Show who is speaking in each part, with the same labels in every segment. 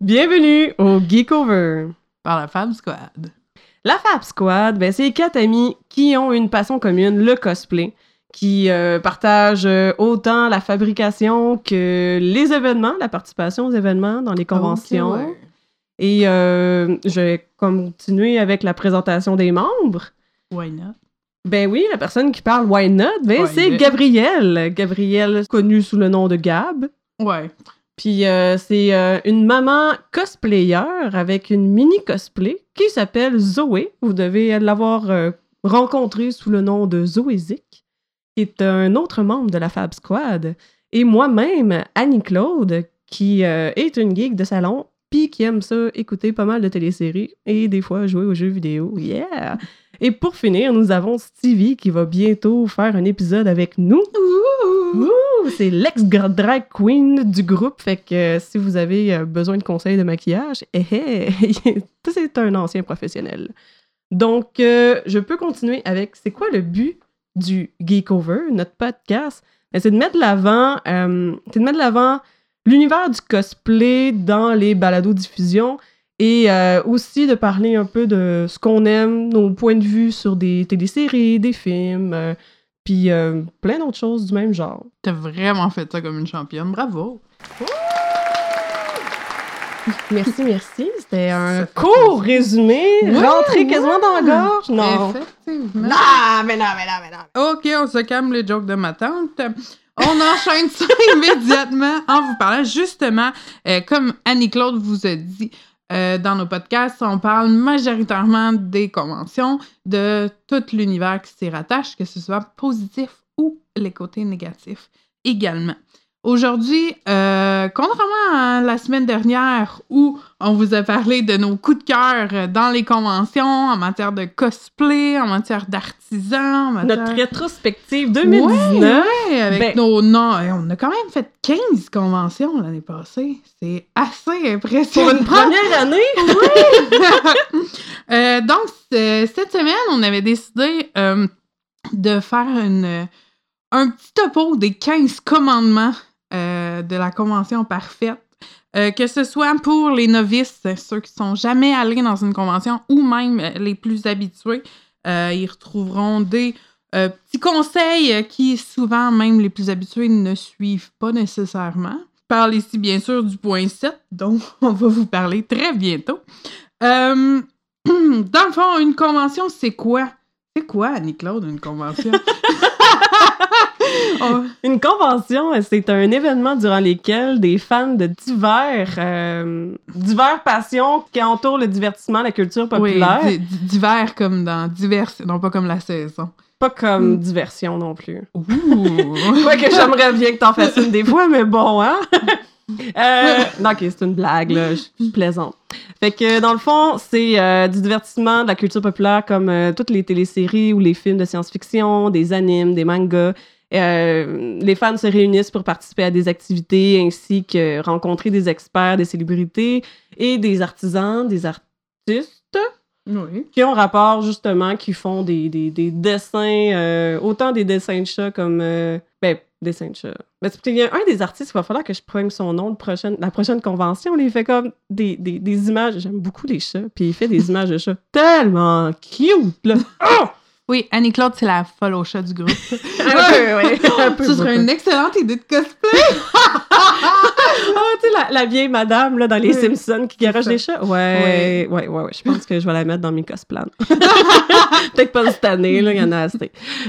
Speaker 1: Bienvenue au Geekover.
Speaker 2: Par la Fab Squad.
Speaker 1: La Fab Squad, ben, c'est quatre amis qui ont une passion commune, le cosplay, qui euh, partagent euh, autant la fabrication que les événements, la participation aux événements dans les conventions.
Speaker 2: Ouais.
Speaker 1: Et euh, je vais continuer avec la présentation des membres.
Speaker 2: Why not?
Speaker 1: Ben oui, la personne qui parle Why Not, ben c'est? Gabrielle. Gabrielle, connue sous le nom de Gab.
Speaker 2: Ouais.
Speaker 1: Puis euh, c'est euh, une maman cosplayer avec une mini cosplay qui s'appelle Zoé. Vous devez l'avoir euh, rencontrée sous le nom de Zoézik, qui est un autre membre de la Fab Squad. Et moi-même, Annie-Claude, qui est une geek de salon, puis qui aime ça écouter pas mal de téléséries et des fois jouer aux jeux vidéo. Yeah! Et pour finir, nous avons Stevie qui va bientôt faire un épisode avec nous. C'est l'ex-drag queen du groupe. Fait que euh, si vous avez euh, besoin de conseils de maquillage, eh, eh, c'est un ancien professionnel. Donc, euh, je peux continuer avec c'est quoi le but du Geekover, notre podcast? Ben, c'est de mettre de l'avant, euh, c'est de mettre de l'avant l'univers du cosplay dans les balados-diffusions et euh, aussi de parler un peu de ce qu'on aime, nos points de vue sur des téléséries, des films, euh, puis euh, plein d'autres choses du même genre.
Speaker 2: T'as vraiment fait ça comme une championne. Bravo.
Speaker 1: Merci, merci. C'était un court résumé,
Speaker 2: Ouais,
Speaker 1: rentré quasiment dans la gorge. Non.
Speaker 2: Effectivement.
Speaker 1: Non, mais non, mais non, mais non.
Speaker 2: Ok, on se calme les jokes de ma tante. On enchaîne ça immédiatement en vous parlant justement, euh, comme Annie-Claude vous a dit euh, dans nos podcasts, on parle majoritairement des conventions, de tout l'univers qui s'y rattache, que ce soit positif ou les côtés négatifs également. Aujourd'hui, euh, contrairement à la semaine dernière où on vous a parlé de nos coups de cœur dans les conventions en matière de cosplay, en matière d'artisans, en matière...
Speaker 1: Notre rétrospective 2019.
Speaker 2: Ouais, avec
Speaker 1: Ben-
Speaker 2: nos noms. On a quand même fait 15 conventions l'année passée. C'est assez impressionnant.
Speaker 1: Pour une première année?
Speaker 2: Euh, donc, cette semaine, on avait décidé euh, de faire une, un petit topo des 15 commandements euh, de la convention parfaite. Euh, que ce soit pour les novices, ceux qui sont jamais allés dans une convention, ou même euh, les plus habitués, ils retrouveront des petits conseils qui, souvent, même les plus habitués, ne suivent pas nécessairement. Je parle ici, bien sûr, du point 7, dont on va vous parler très bientôt. Dans le fond, une convention, c'est quoi? C'est quoi, Annie-Claude, une convention?
Speaker 1: Une convention, c'est un événement durant lequel des fans de divers, euh, divers passions qui entourent le divertissement, la culture populaire,
Speaker 2: Oui, di- di- divers comme dans divers, non pas comme la saison.
Speaker 1: pas comme
Speaker 2: Mm.
Speaker 1: diversion non plus.
Speaker 2: Ouh!
Speaker 1: Que j'aimerais bien que t'en fasses une des fois, mais bon, hein? Euh, non, ok, c'est une blague, là. Je plaisante. Fait que, dans le fond, c'est euh, du divertissement, de la culture populaire, comme euh, toutes les téléséries ou les films de science-fiction, des animes, des mangas. Euh, les fans se réunissent pour participer à des activités ainsi que rencontrer des experts, des célébrités et des artisans, des artistes
Speaker 2: oui.
Speaker 1: qui ont rapport justement, qui font des, des, des dessins, euh, autant des dessins de chats comme. euh, ben, dessins de chats. Mais qu'il y a un des artistes, il va falloir que je prenne son nom de prochaine, la prochaine convention. il fait comme des, des, des images. J'aime beaucoup les chats, puis il fait des images de chats tellement cute, là. Oh!
Speaker 2: Oui, Annie-Claude, c'est la folle au chat du groupe.
Speaker 1: Un peu. Un peu
Speaker 2: Ce serait une excellente idée de cosplay.
Speaker 1: Oh, tu sais, la, la vieille madame là, dans les
Speaker 2: Oui.
Speaker 1: Simpsons qui garage des chats? Ouais, ouais, ouais, ouais. Je pense que je vais la mettre dans mes cosplans. Peut-être pas cette année, là, il y en a assez.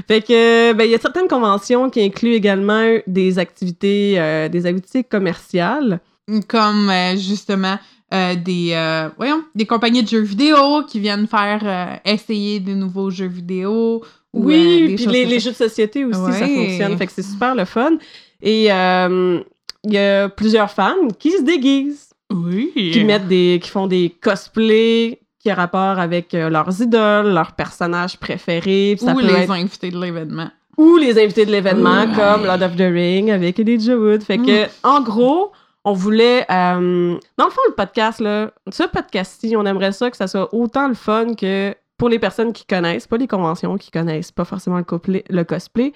Speaker 1: Fait que, ben, il y a certaines conventions qui incluent également des activités, euh, des activités commerciales.
Speaker 2: Comme euh, justement euh, des, euh, voyons, des compagnies de jeux vidéo qui viennent faire euh, essayer de nouveaux jeux vidéo. ou,
Speaker 1: Oui,
Speaker 2: des
Speaker 1: puis les, jeux de société aussi, ça fonctionne. Fait que c'est super le fun. Et il y a plusieurs fans qui se déguisent.
Speaker 2: Oui.
Speaker 1: qui mettent des qui font des cosplays qui a rapport avec leurs idoles, leurs personnages préférés, ça
Speaker 2: Ou
Speaker 1: peut
Speaker 2: les
Speaker 1: être-
Speaker 2: invités de l'événement.
Speaker 1: ou les invités de l'événement
Speaker 2: Ouais.
Speaker 1: comme Lord of the Ring avec Elijah Wood. Fait que en gros, on voulait euh, dans le fond le podcast là, ce podcast-ci, on aimerait ça que ça soit autant le fun que pour les personnes qui connaissent, pas les conventions qui connaissent pas forcément le, cosplay, le cosplay,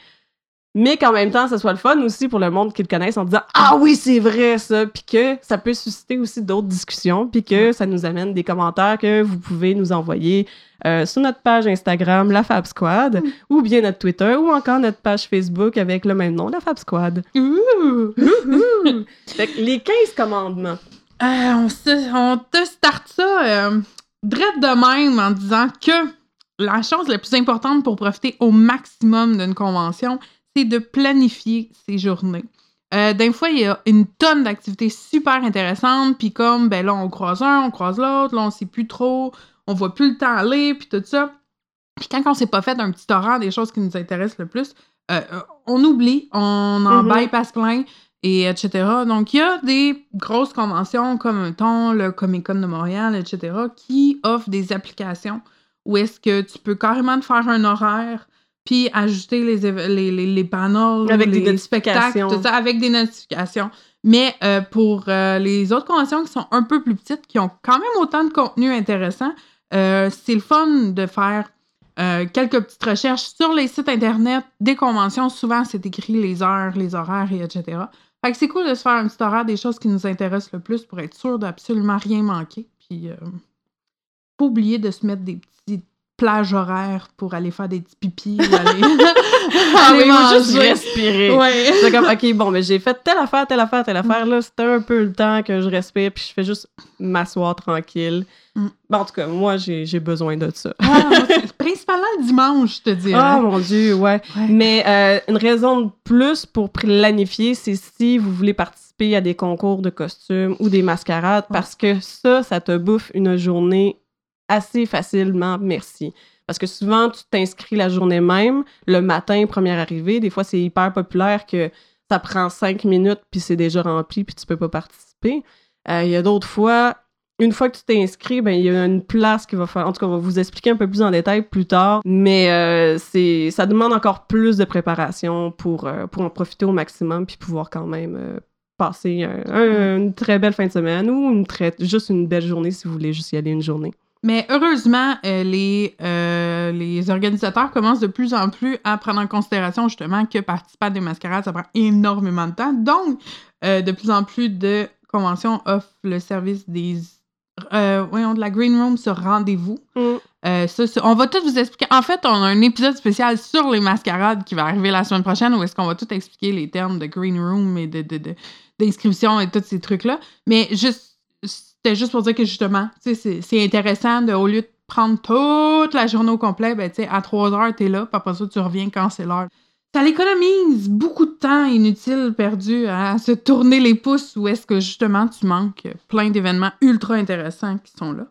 Speaker 1: mais qu'en même temps, ça soit le fun aussi pour le monde qui le connaisse en disant Ah oui, c'est vrai ça, puis que ça peut susciter aussi d'autres discussions, puis que ça nous amène des commentaires que vous pouvez nous envoyer euh, sur notre page Instagram, la Fab Squad,
Speaker 2: Mm.
Speaker 1: ou bien notre Twitter, ou encore notre page Facebook avec le même nom, la Fab Squad.
Speaker 2: Ouh!
Speaker 1: Fait que les 15 commandements.
Speaker 2: Euh, on, se- on te start ça euh, de même en disant que la chose la plus importante pour profiter au maximum d'une convention, c'est de planifier ses journées. Euh, D'un fois, il y a une tonne d'activités super intéressantes, puis comme, ben là, on croise un, on croise l'autre, là, on sait plus trop, on voit plus le temps aller, puis tout ça. Puis quand on s'est pas fait un petit horaire des choses qui nous intéressent le plus, euh, euh, on oublie, on en
Speaker 1: Mhm.
Speaker 2: bypass plein, et etc. Donc, il y a des grosses conventions comme mettons, le Comic Con de Montréal, etc., qui offrent des applications où est-ce que tu peux carrément te faire un horaire puis ajuster les, les, les, les panels,
Speaker 1: Avec des
Speaker 2: les spectacles, tout ça, avec des notifications. Mais euh, pour euh, les autres conventions qui sont un peu plus petites, qui ont quand même autant de contenu intéressant, euh, c'est le fun de faire quelques petites recherches sur les sites internet des conventions. Souvent, c'est écrit les heures, les horaires, et etc. Fait que c'est cool de se faire un petit horaire des choses qui nous intéressent le plus pour être sûr d'absolument rien manquer. Puis, pas oublier de se mettre des petites plages horaires pour aller faire des petits pipis ou aller,
Speaker 1: Ah
Speaker 2: aller
Speaker 1: oui, moi, juste respirer.
Speaker 2: Ouais.
Speaker 1: C'est comme, OK, bon, mais j'ai fait telle affaire, telle affaire, telle affaire. Là, c'était un peu le temps que je respire, puis je fais juste m'asseoir tranquille.
Speaker 2: Mm.
Speaker 1: Bon, en tout cas, moi, j'ai besoin de ça.
Speaker 2: Ah, principalement le dimanche, je te dirais.
Speaker 1: Ah, mon Dieu, ouais.
Speaker 2: Ouais.
Speaker 1: Mais euh, une raison de plus pour planifier, c'est si vous voulez participer à des concours de costumes ou des mascarades,
Speaker 2: Ouais.
Speaker 1: parce que ça, ça te bouffe une journée assez facilement, merci. Parce que souvent, tu t'inscris la journée même, le matin, première arrivée. Des fois, c'est hyper populaire que ça prend cinq minutes, puis c'est déjà rempli, puis tu peux pas participer. Euh, Il y a d'autres fois, une fois que tu t'es inscrit, ben, il y a une place qui va faire. En tout cas, on va vous expliquer un peu plus en détail plus tard. Mais euh, ça demande encore plus de préparation pour, euh, pour en profiter au maximum puis pouvoir quand même passer un- un- une très belle fin de semaine ou une très, juste une belle journée si vous voulez juste y aller une journée.
Speaker 2: Mais heureusement, euh, les, euh, les organisateurs commencent de plus en plus à prendre en considération justement que participer à des mascarades, ça prend énormément de temps. Donc, euh, de plus en plus de conventions offrent le service des voyons, de la Green Room sur rendez-vous. Euh, ça, on va tout vous expliquer. En fait, on a un épisode spécial sur les mascarades qui va arriver la semaine prochaine où est-ce qu'on va tout expliquer les termes de green room et de, de- de- d'inscription et tous ces trucs-là. Mais juste, c'était juste pour dire que justement, tu sais, c'est, c'est intéressant de, au lieu de prendre toute la journée au complet, ben, tu sais, à 3 heures, t'es là, puis après ça, tu reviens quand c'est l'heure. Ça l'économise beaucoup de temps inutile perdu à se tourner les pouces où est-ce que justement tu manques plein d'événements ultra intéressants qui sont là.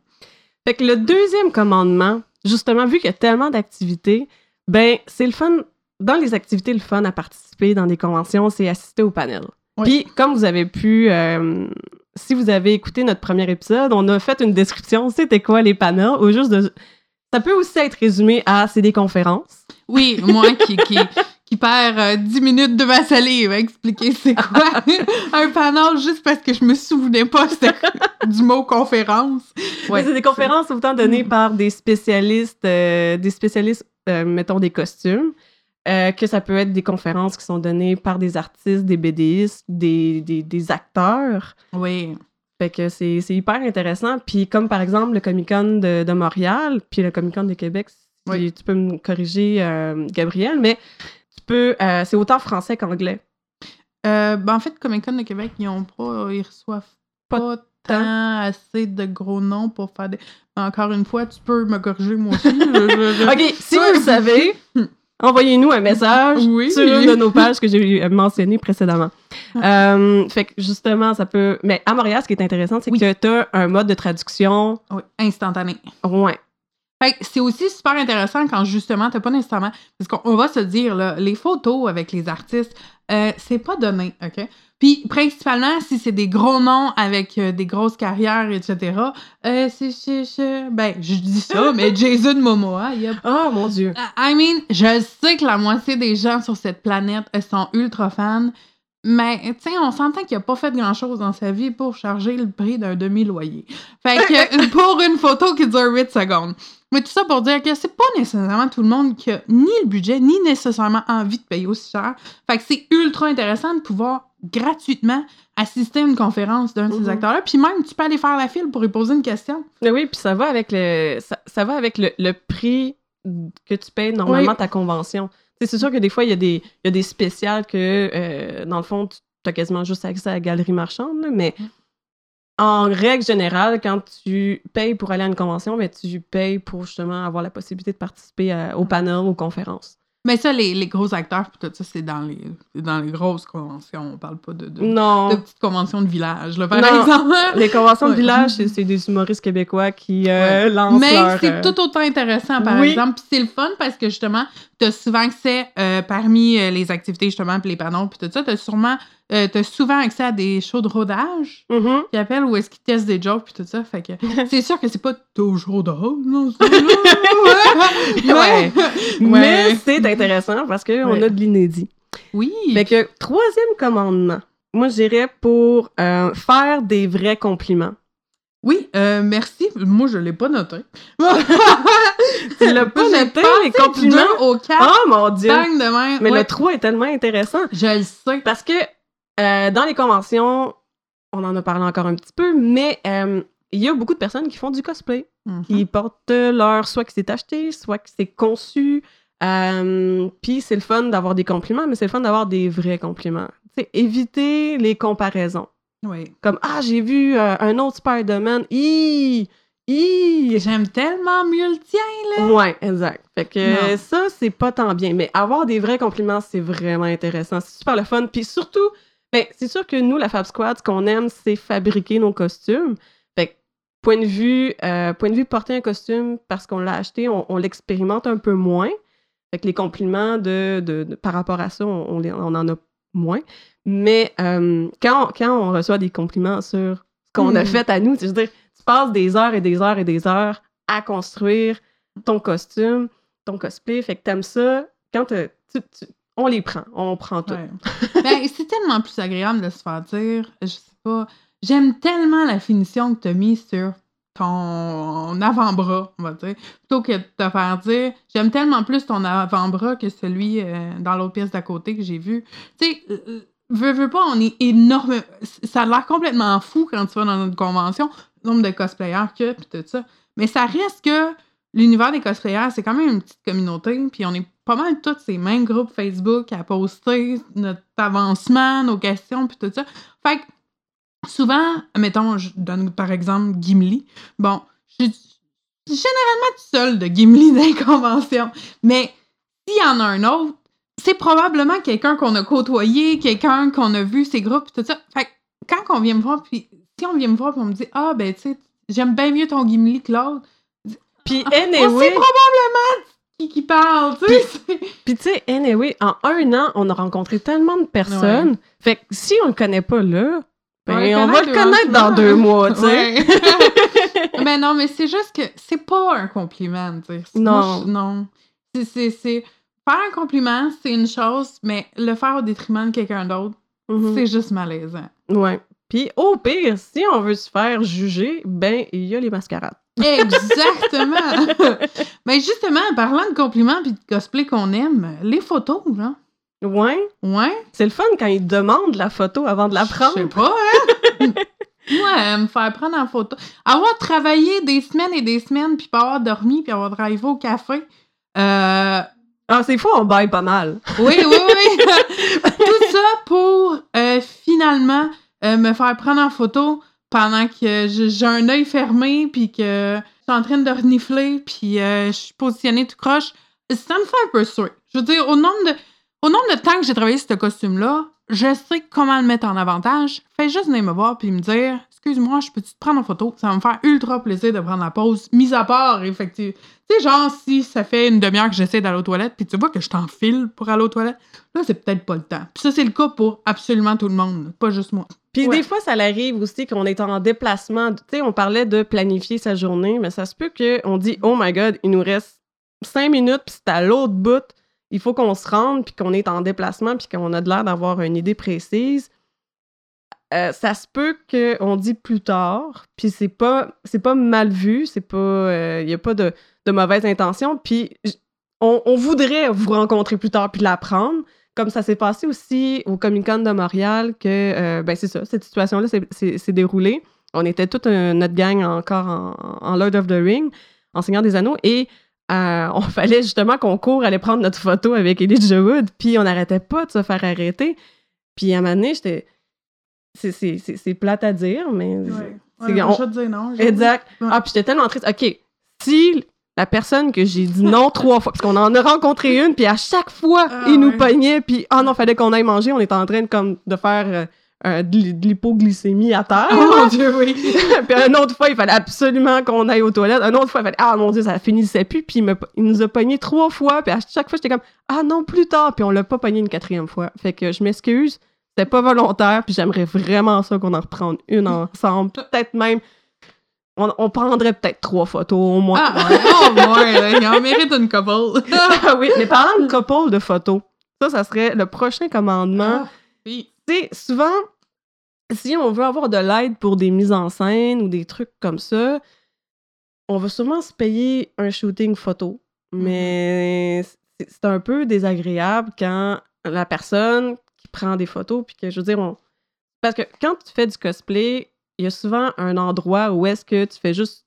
Speaker 1: Fait que le deuxième commandement, justement, vu qu'il y a tellement d'activités, ben, c'est le fun. Dans les activités, le fun à participer dans des conventions, c'est assister au panel.
Speaker 2: Oui.
Speaker 1: Puis, comme vous avez pu. euh, si vous avez écouté notre premier épisode, on a fait une description, c'était quoi les panels, ou juste de. Ça peut aussi être résumé à c'est des conférences.
Speaker 2: Oui, moi qui, qui, qui perds euh, 10 minutes de ma salive à expliquer c'est quoi un panel juste parce que je me souvenais pas du mot conférence.
Speaker 1: Mais c'est des conférences autant données par des spécialistes, euh, des spécialistes, euh, mettons, des costumes, euh, que ça peut être des conférences qui sont données par des artistes, des BDistes, des, des, des acteurs.
Speaker 2: Oui.
Speaker 1: Fait que c'est c'est hyper intéressant. Puis comme par exemple le Comic-Con de, de Montréal, puis le Comic-Con de Québec,
Speaker 2: Oui.
Speaker 1: tu peux me corriger, euh, Gabriel, mais tu peux... euh, c'est autant français qu'anglais.
Speaker 2: Ben en fait, Comic Con de Québec, ils ont pas, ils reçoivent
Speaker 1: Pas
Speaker 2: pas, tant assez de gros noms pour faire des. Encore une fois, tu peux me corriger moi aussi. je- je- je-
Speaker 1: OK, si vous le savez, envoyez-nous un message
Speaker 2: Oui.
Speaker 1: sur une de nos pages que j'ai mentionnées précédemment. Euh, fait que justement, ça peut... Mais à Montréal, ce qui est intéressant, c'est
Speaker 2: Oui.
Speaker 1: que tu as un mode de traduction...
Speaker 2: Oui, instantané.
Speaker 1: Ouais.
Speaker 2: Fait que c'est aussi super intéressant quand justement t'as pas nécessairement parce qu'on on va se dire là, les photos avec les artistes, euh, c'est pas donné, ok? Puis principalement si c'est des gros noms avec euh, des grosses carrières, etc. Euh, c'est c'est- c'est- ben je dis ça, mais Jason Momoa, il y a
Speaker 1: Oh, mon Dieu.
Speaker 2: I mean, je sais que la moitié des gens sur cette planète elles sont ultra fans. Mais, tu sais, on s'entend qu'il a pas fait grand-chose dans sa vie pour charger le prix d'un demi-loyer. Fait que, pour une photo qui dure 8 secondes. Mais tout ça pour dire que c'est pas nécessairement tout le monde qui a ni le budget, ni nécessairement envie de payer aussi cher. Fait que c'est ultra intéressant de pouvoir gratuitement assister à une conférence d'un de ces
Speaker 1: Mhm.
Speaker 2: acteurs-là. Puis même, tu peux aller faire la file pour lui poser une question.
Speaker 1: Oui, puis ça va avec le ça, ça va avec le, le prix que tu payes normalement
Speaker 2: Oui.
Speaker 1: ta convention. C'est sûr que des fois, il y a des, il y a des spéciales que, euh, dans le fond, tu as quasiment juste accès à la galerie marchande, là, mais
Speaker 2: Mm.
Speaker 1: en règle générale, quand tu payes pour aller à une convention, ben, tu payes pour justement avoir la possibilité de participer à- au panel, aux conférences.
Speaker 2: Mais ça, les, les gros acteurs, puis tout ça, c'est dans les, dans les grosses conventions. On parle pas de, de, petites conventions de village, là, par
Speaker 1: Non.
Speaker 2: exemple.
Speaker 1: Les conventions de
Speaker 2: Ouais.
Speaker 1: village, c'est des humoristes québécois qui euh, lancent
Speaker 2: Mais c'est
Speaker 1: euh,
Speaker 2: tout autant intéressant, par
Speaker 1: oui.
Speaker 2: exemple. Puis c'est le fun parce que justement, tu as souvent accès, euh, parmi euh, les activités, justement, puis les panneaux, puis tout ça, tu as sûrement, euh, t'as souvent accès à des shows de rodage qui appellent où est-ce qu'ils testent des jokes, puis tout ça. Fait que c'est sûr que c'est pas toujours drôle, non? là.
Speaker 1: Ouais. Mais
Speaker 2: Ouais.
Speaker 1: c'est intéressant parce qu'on
Speaker 2: Ouais.
Speaker 1: a de l'inédit.
Speaker 2: Oui.
Speaker 1: Fait que troisième commandement, moi j'irais pour euh, faire des vrais compliments.
Speaker 2: Oui, euh, merci. Moi, je l'ai pas noté.
Speaker 1: Tu l'as pas noté, les compliments?
Speaker 2: au 4.
Speaker 1: Oh mon dieu!
Speaker 2: de même.
Speaker 1: Mais
Speaker 2: Ouais,
Speaker 1: le 3 est tellement intéressant
Speaker 2: Je le sais.
Speaker 1: parce que euh, dans les conventions, on en a parlé encore un petit peu, mais euh, il y a beaucoup de personnes qui font du cosplay.
Speaker 2: Mhm.
Speaker 1: qui portent leur soit que c'est acheté, soit que c'est conçu. Euh, Puis c'est le fun d'avoir des compliments, mais c'est le fun d'avoir des vrais compliments. Tu sais, éviter les comparaisons.
Speaker 2: Oui.
Speaker 1: Comme Ah, j'ai vu euh, un autre Spider-Man. Hi! Hi!
Speaker 2: J'aime tellement mieux le tien, là.
Speaker 1: Ouais, exact. Fait que
Speaker 2: Non.
Speaker 1: ça, c'est pas tant bien. Mais avoir des vrais compliments, c'est vraiment intéressant. C'est super le fun. Puis surtout, ben, c'est sûr que nous, la Fab Squad, ce qu'on aime, c'est fabriquer nos costumes. Fait que, point de vue, euh, point de vue porter un costume parce qu'on l'a acheté, on, on l'expérimente un peu moins. Fait que les compliments de, de- de- par rapport à ça, on, on en a moins. Mais euh, quand, on, quand on reçoit des compliments sur ce qu'on a
Speaker 2: Mhm.
Speaker 1: fait à nous, je veux dire, tu passes des heures et des heures et des heures à construire ton costume, ton cosplay. Fait que t'aimes ça. Quand tu- tu- on les prend, on prend tout.
Speaker 2: Ouais. ben, c'est tellement plus agréable de se faire dire, je sais pas, j'aime tellement la finition que tu as mise sur ton avant-bras, on va dire, plutôt que de te faire dire, j'aime tellement plus ton avant-bras que celui euh, dans l'autre pièce d'à côté que j'ai vu. Tu sais, euh, veux, veux pas, on est énorme. Ça a l'air complètement fou quand tu vas dans une convention, le nombre de cosplayers a, puis tout ça. Mais ça reste que l'univers des cosplayers, c'est quand même une petite communauté, puis on est pas mal tous ces mêmes groupes Facebook à poster notre avancement, nos questions, puis tout ça. Fait que souvent, mettons, je donne par exemple Gimli. Bon, je suis généralement toute seule de Gimli conventions, mais s'il y en a un autre, c'est probablement quelqu'un qu'on a côtoyé, quelqu'un qu'on a vu, ces groupes, puis tout ça. Fait que quand on vient me voir, puis si on vient me voir, puis on me dit Ah, ben, tu sais, j'aime bien mieux ton Gimli que l'autre.
Speaker 1: Puis
Speaker 2: On sait
Speaker 1: anyway,
Speaker 2: probablement qui, qui parle, tu sais.
Speaker 1: puis tu sais, anyway, en un an, on a rencontré tellement de personnes. Fait que si on le connaît pas là, ben,
Speaker 2: Ouais,
Speaker 1: on va le connaître dans deux mois, tu sais.
Speaker 2: Ouais. mais non, mais c'est juste que c'est pas un compliment, tu sais.
Speaker 1: Non.
Speaker 2: Moi, non. C'est- C'est, c'est... Faire un compliment, c'est une chose, mais le faire au détriment de quelqu'un d'autre,
Speaker 1: Mhm.
Speaker 2: c'est juste malaisant.
Speaker 1: Ouais. Puis au pire, si on veut se faire juger, ben, il y a les mascarades.
Speaker 2: Exactement! mais justement, en parlant de compliments puis de cosplay qu'on aime, les photos, là.
Speaker 1: Ouais.
Speaker 2: Ouais?
Speaker 1: C'est le fun quand ils demandent la photo avant de la
Speaker 2: Je sais
Speaker 1: prendre.
Speaker 2: pas, hein? Moi, me faire prendre en photo. Avoir travaillé des semaines et des semaines, puis pas avoir dormi, puis avoir drivé au café. Euh,
Speaker 1: Ah, c'est fou, on baille pas mal.
Speaker 2: oui, oui, oui. Tout ça pour euh, finalement euh, me faire prendre en photo pendant que j'ai un œil fermé, puis que je en train de renifler, puis euh, je suis positionnée tout croche. Ça me fait un peu suer. Je veux dire, au nombre de, au nombre de temps que j'ai travaillé ce costume-là, je sais comment le mettre en avantage. Fais juste venir me voir puis me dire Excuse-moi, je peux-tu te prendre en photo? Ça va me faire ultra plaisir de prendre la pause, mis à part, effectivement. Tu sais, genre, si ça fait une demi-heure que j'essaie d'aller aux toilettes, puis tu vois que je t'enfile pour aller aux toilettes, là, c'est peut-être pas le temps. Puis ça, c'est le cas pour absolument tout le monde, pas juste moi.
Speaker 1: Puis
Speaker 2: Ouais.
Speaker 1: des fois, ça arrive aussi qu'on est en déplacement. Tu sais, on parlait de planifier sa journée, mais ça se peut qu'on dit Oh my god, il nous reste cinq minutes, puis c'est à l'autre bout. Il faut qu'on se rende, puis qu'on est en déplacement, puis qu'on a de l'air d'avoir une idée précise, euh, ça se peut qu'on dit plus tard, puis c'est pas, pas mal vu, c'est pas, il n'y a pas de, de mauvaise intention, puis on, voudrait vous rencontrer plus tard puis l'apprendre, comme ça s'est passé aussi au Comic Con de Montréal, que, euh, ben c'est ça, cette situation-là s'est déroulée. On était toute notre gang encore en, en, Lord of the Ring, en Seigneur des Anneaux, et euh, on fallait justement qu'on court aller prendre notre photo avec Elijah Wood, puis on n'arrêtait pas de se faire arrêter. Puis à un moment donné, j'étais... C'est plate à dire, mais...
Speaker 2: Ouais. Ouais, on... dire non.
Speaker 1: Exact. Ah, puis j'étais tellement triste. OK, si la personne que j'ai dit non trois fois, parce qu'on en a rencontré une, puis à chaque fois, ah, il nous pognait, puis ah non, fallait qu'on aille manger, on était en train de, comme, de faire euh, euh, de l'hypoglycémie à terre.
Speaker 2: Oh mon Dieu, oui!
Speaker 1: puis une autre fois, il fallait absolument qu'on aille aux toilettes. Une autre fois, il fallait, ah mon Dieu, ça finissait plus, puis il, il nous a pogné trois fois, puis à chaque fois, j'étais comme, ah non, plus tard, puis on l'a pas pogné une quatrième fois. Fait que je m'excuse, c'était pas volontaire, puis j'aimerais vraiment ça qu'on en reprenne une ensemble, peut-être même on, prendrait peut-être trois photos au moins.
Speaker 2: Ah, au moins, il en mérite une couple.
Speaker 1: ah oui, mais parlant de couple de photos, ça, ça serait le prochain commandement.
Speaker 2: Ah, oui.
Speaker 1: Tu sais, souvent, si on veut avoir de l'aide pour des mises en scène ou des trucs comme ça, on va sûrement se payer un shooting photo. Mais c'est un peu désagréable quand la personne qui prend des photos, puis que je veux dire, on... parce que quand tu fais du cosplay, il y a souvent un endroit où est-ce que tu fais juste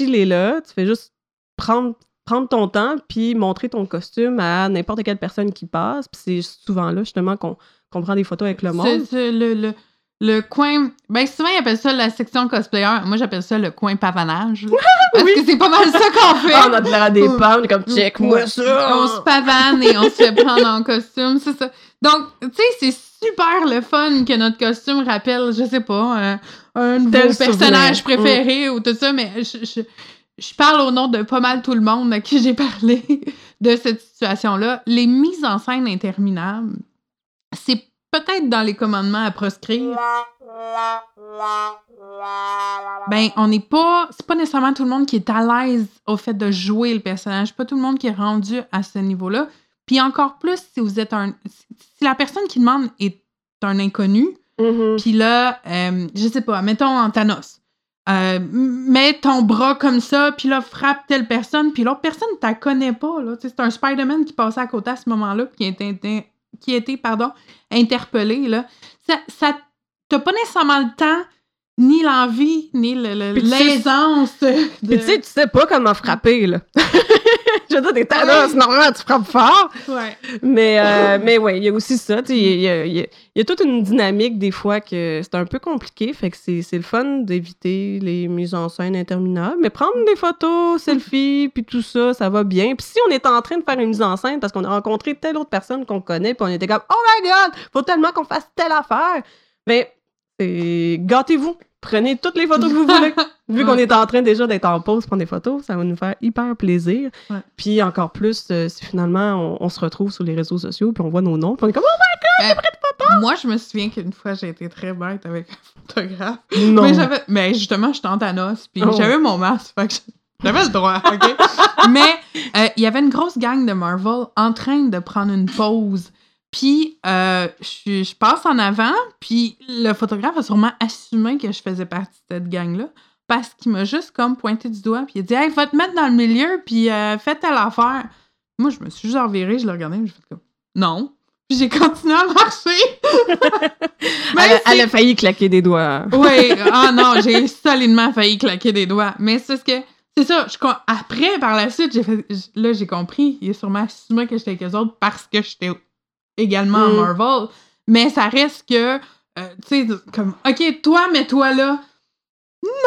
Speaker 1: chiller là, tu fais juste prendre, prendre ton temps puis montrer ton costume à n'importe quelle personne qui passe. Puis c'est souvent là, justement, qu'on prend des photos avec le monde.
Speaker 2: C'est le, le, le, coin... Ben souvent, ils appellent ça la section cosplayer. Moi, j'appelle ça le coin pavanage. parce que c'est pas mal ça qu'on fait.
Speaker 1: Ah, on a de l'air des est comme « check-moi ça! »
Speaker 2: On se pavane et on se fait prendre en costume, c'est ça. Donc, tu sais, c'est super le fun que notre costume rappelle, je sais pas, un nouveau personnage préféré ou tout ça, mais je, je, parle au nom de pas mal tout le monde à qui j'ai parlé de cette situation-là. Les mises en scène interminables, c'est peut-être dans les commandements à proscrire. Ben, on n'est pas. C'est pas nécessairement tout le monde qui est à l'aise au fait de jouer le personnage. Pas tout le monde qui est rendu à ce niveau-là. Puis encore plus si vous êtes un. Si la personne qui demande est un inconnu,
Speaker 1: Mm-hmm.
Speaker 2: Puis là, euh, je sais pas, mettons en Thanos. Euh, mets ton bras comme ça, puis là, frappe telle personne, puis l'autre personne, tu connais pas. Là. C'est un Spider-Man qui passait à côté à ce moment-là, qui, était, qui a été pardon, interpellé. Là. Ça, ça t'as pas nécessairement le temps ni l'envie, ni l'aisance.
Speaker 1: De... Puis tu sais, tu sais pas comment frapper, là. je veux dire, des Thanos, normalement, tu frappes fort.
Speaker 2: Ouais.
Speaker 1: Mais, euh, mais ouais, il y a aussi ça. Il y a, y, y a, toute une dynamique, des fois, que c'est un peu compliqué. Fait que c'est le fun d'éviter les mises en scène interminables. Mais prendre des photos, selfies, puis tout ça, ça va bien. Puis si on est en train de faire une mise en scène parce qu'on a rencontré telle autre personne qu'on connaît, puis on était comme, oh my god, faut tellement qu'on fasse telle affaire. Mais gâtez-vous. Prenez toutes les photos que vous voulez. Vu qu'on est en train déjà d'être en pause pour des photos, ça va nous faire hyper plaisir. Puis encore plus, euh, si finalement on, se retrouve sur les réseaux sociaux, puis on voit nos noms, puis on est comme Oh my god, j'ai pris de photos!
Speaker 2: Moi, je me souviens qu'une fois, j'ai été très bête avec un photographe.
Speaker 1: Non.
Speaker 2: Mais, j'avais, mais justement, j'étais en Thanos, puis oh. j'avais mon masque, fait que j'avais le droit, OK? mais euh, il y avait une grosse gang de Marvel en train de prendre une pause puis, euh, je, passe en avant, puis le photographe a sûrement assumé que je faisais partie de cette gang-là, parce qu'il m'a juste comme pointé du doigt, puis il a dit Hey, va te mettre dans le milieu, puis euh, fais telle affaire. Moi, je me suis juste revirée, je l'ai regardé, j'ai fait comme Non. Puis j'ai continué à marcher.
Speaker 1: elle, a, failli claquer des doigts.
Speaker 2: oui, ah non, j'ai solidement failli claquer des doigts. Mais c'est ce que. C'est ça, je, après, par la suite, j'ai fait, là, j'ai compris. Il a sûrement assumé que j'étais avec eux autres parce que j'étais également mm. Marvel. Mais ça reste que, euh, tu sais, comme, OK, toi, mets-toi là.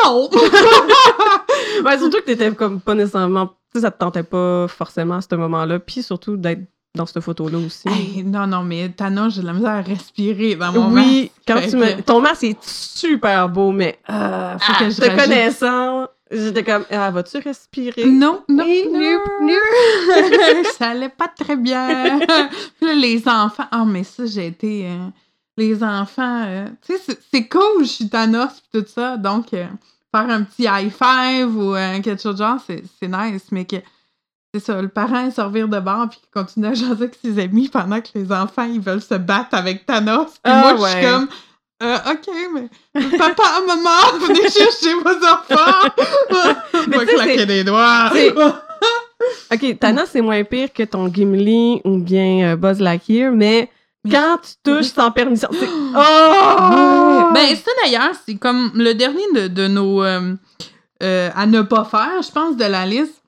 Speaker 2: Non!
Speaker 1: ouais, surtout que t'étais comme pas nécessairement. Tu sais, ça te tentait pas forcément à ce moment-là. Puis surtout d'être dans cette photo-là aussi.
Speaker 2: non, non, mais Tana, j'ai de la misère à respirer dans mon
Speaker 1: oui, quand tu me... ton masque est super beau, mais euh, faut que ah, je te connaissant, J'étais comme, ah, vas-tu respirer?
Speaker 2: Non, non, non. ça allait pas très bien. Puis les enfants, ah, mais ça, j'ai été. Euh, les enfants, euh, tu sais, c'est cool, je suis Thanos et tout ça. Donc, euh, faire un petit high five ou quelque chose de genre, c'est nice. Mais que c'est ça, le parent il servir de bord puis continue à jaser avec ses amis pendant que les enfants ils veulent se battre avec Thanos. Puis
Speaker 1: Ah,
Speaker 2: moi je suis comme euh, ok, mais papa, maman, venez chercher vos enfants!
Speaker 1: Mais
Speaker 2: Va claquer
Speaker 1: c'est-
Speaker 2: des doigts!
Speaker 1: Ok, Thanos, c'est moins pire que ton Gimli ou bien euh, Buzz Lightyear, mais quand tu touches sans permission, c'est. Oh!
Speaker 2: Ben, ça d'ailleurs, c'est comme le dernier de, de nos. euh, à ne pas faire, je pense, de la liste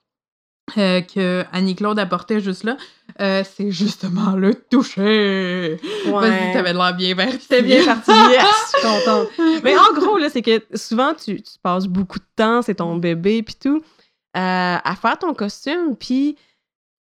Speaker 2: euh, que Annie-Claude apportait juste là. euh, c'est justement le toucher. Vas-y,
Speaker 1: Ouais.
Speaker 2: t'avais l'air bien vert.
Speaker 1: C'était bien parti, yes, je suis contente. Mais en gros, là, c'est que souvent, tu, tu passes beaucoup de temps, c'est ton bébé, puis tout, euh, à faire ton costume, puis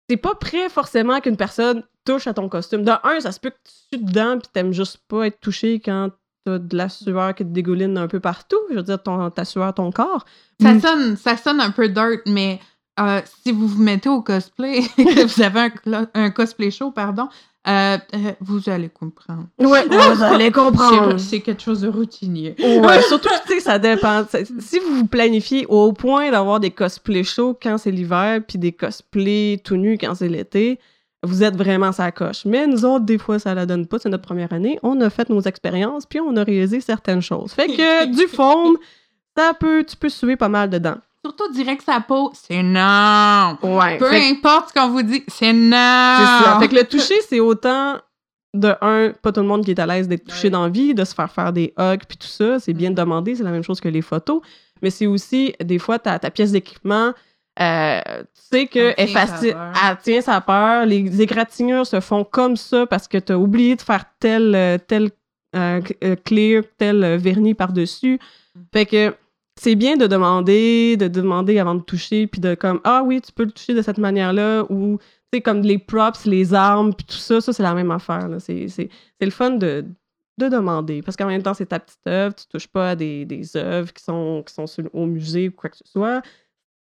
Speaker 1: t'es pas prêt forcément qu'une personne touche à ton costume. De un, ça se peut que tu suis dedans, puis t'aimes juste pas être touché quand t'as de la sueur qui te dégouline un peu partout. Je veux dire, ton, ta sueur, ton corps.
Speaker 2: Ça
Speaker 1: Mm.
Speaker 2: sonne, ça sonne un peu dirt, mais euh, si vous vous mettez au cosplay, que vous avez un, un cosplay show, pardon, euh, euh, vous allez comprendre.
Speaker 1: Ouais, vous allez comprendre.
Speaker 2: C'est quelque chose de routinier.
Speaker 1: Ouais, surtout tu sais, ça dépend. Si vous vous planifiez au point d'avoir des cosplays chauds quand c'est l'hiver, puis des cosplays tout nus quand c'est l'été, vous êtes vraiment sa coche. Mais nous autres, des fois, ça la donne pas. C'est notre première année. On a fait nos expériences, puis on a réalisé certaines choses. Fait que du foam, ça peut, tu peux suer pas mal dedans.
Speaker 2: Surtout direct sa peau, c'est non.
Speaker 1: Ouais.
Speaker 2: Peu
Speaker 1: Fait que
Speaker 2: importe ce qu'on vous dit, c'est non.
Speaker 1: c'est ça. Fait que le toucher, c'est autant de un, pas tout le monde qui est à l'aise d'être touché
Speaker 2: Ouais.
Speaker 1: dans la vie, de se faire faire des hugs puis tout ça, c'est bien demandé, c'est la même chose que les photos, mais c'est aussi des fois ta, ta pièce d'équipement, euh, tu sais que
Speaker 2: Elle
Speaker 1: est
Speaker 2: tient sa
Speaker 1: facile, elle tient sa peur, les égratignures se font comme ça parce que tu as oublié de faire tel euh, tel euh, euh, clear, tel vernis par-dessus.
Speaker 2: Mm.
Speaker 1: Fait que c'est bien de demander, de demander avant de toucher, puis de comme ah oui, tu peux le toucher de cette manière-là, ou tu sais, comme les props, les armes, puis tout ça, ça c'est la même affaire. C'est le fun de, de demander. Parce qu'en même temps, c'est ta petite œuvre, tu touches pas à des, des œuvres qui sont, qui au musée ou quoi que ce soit.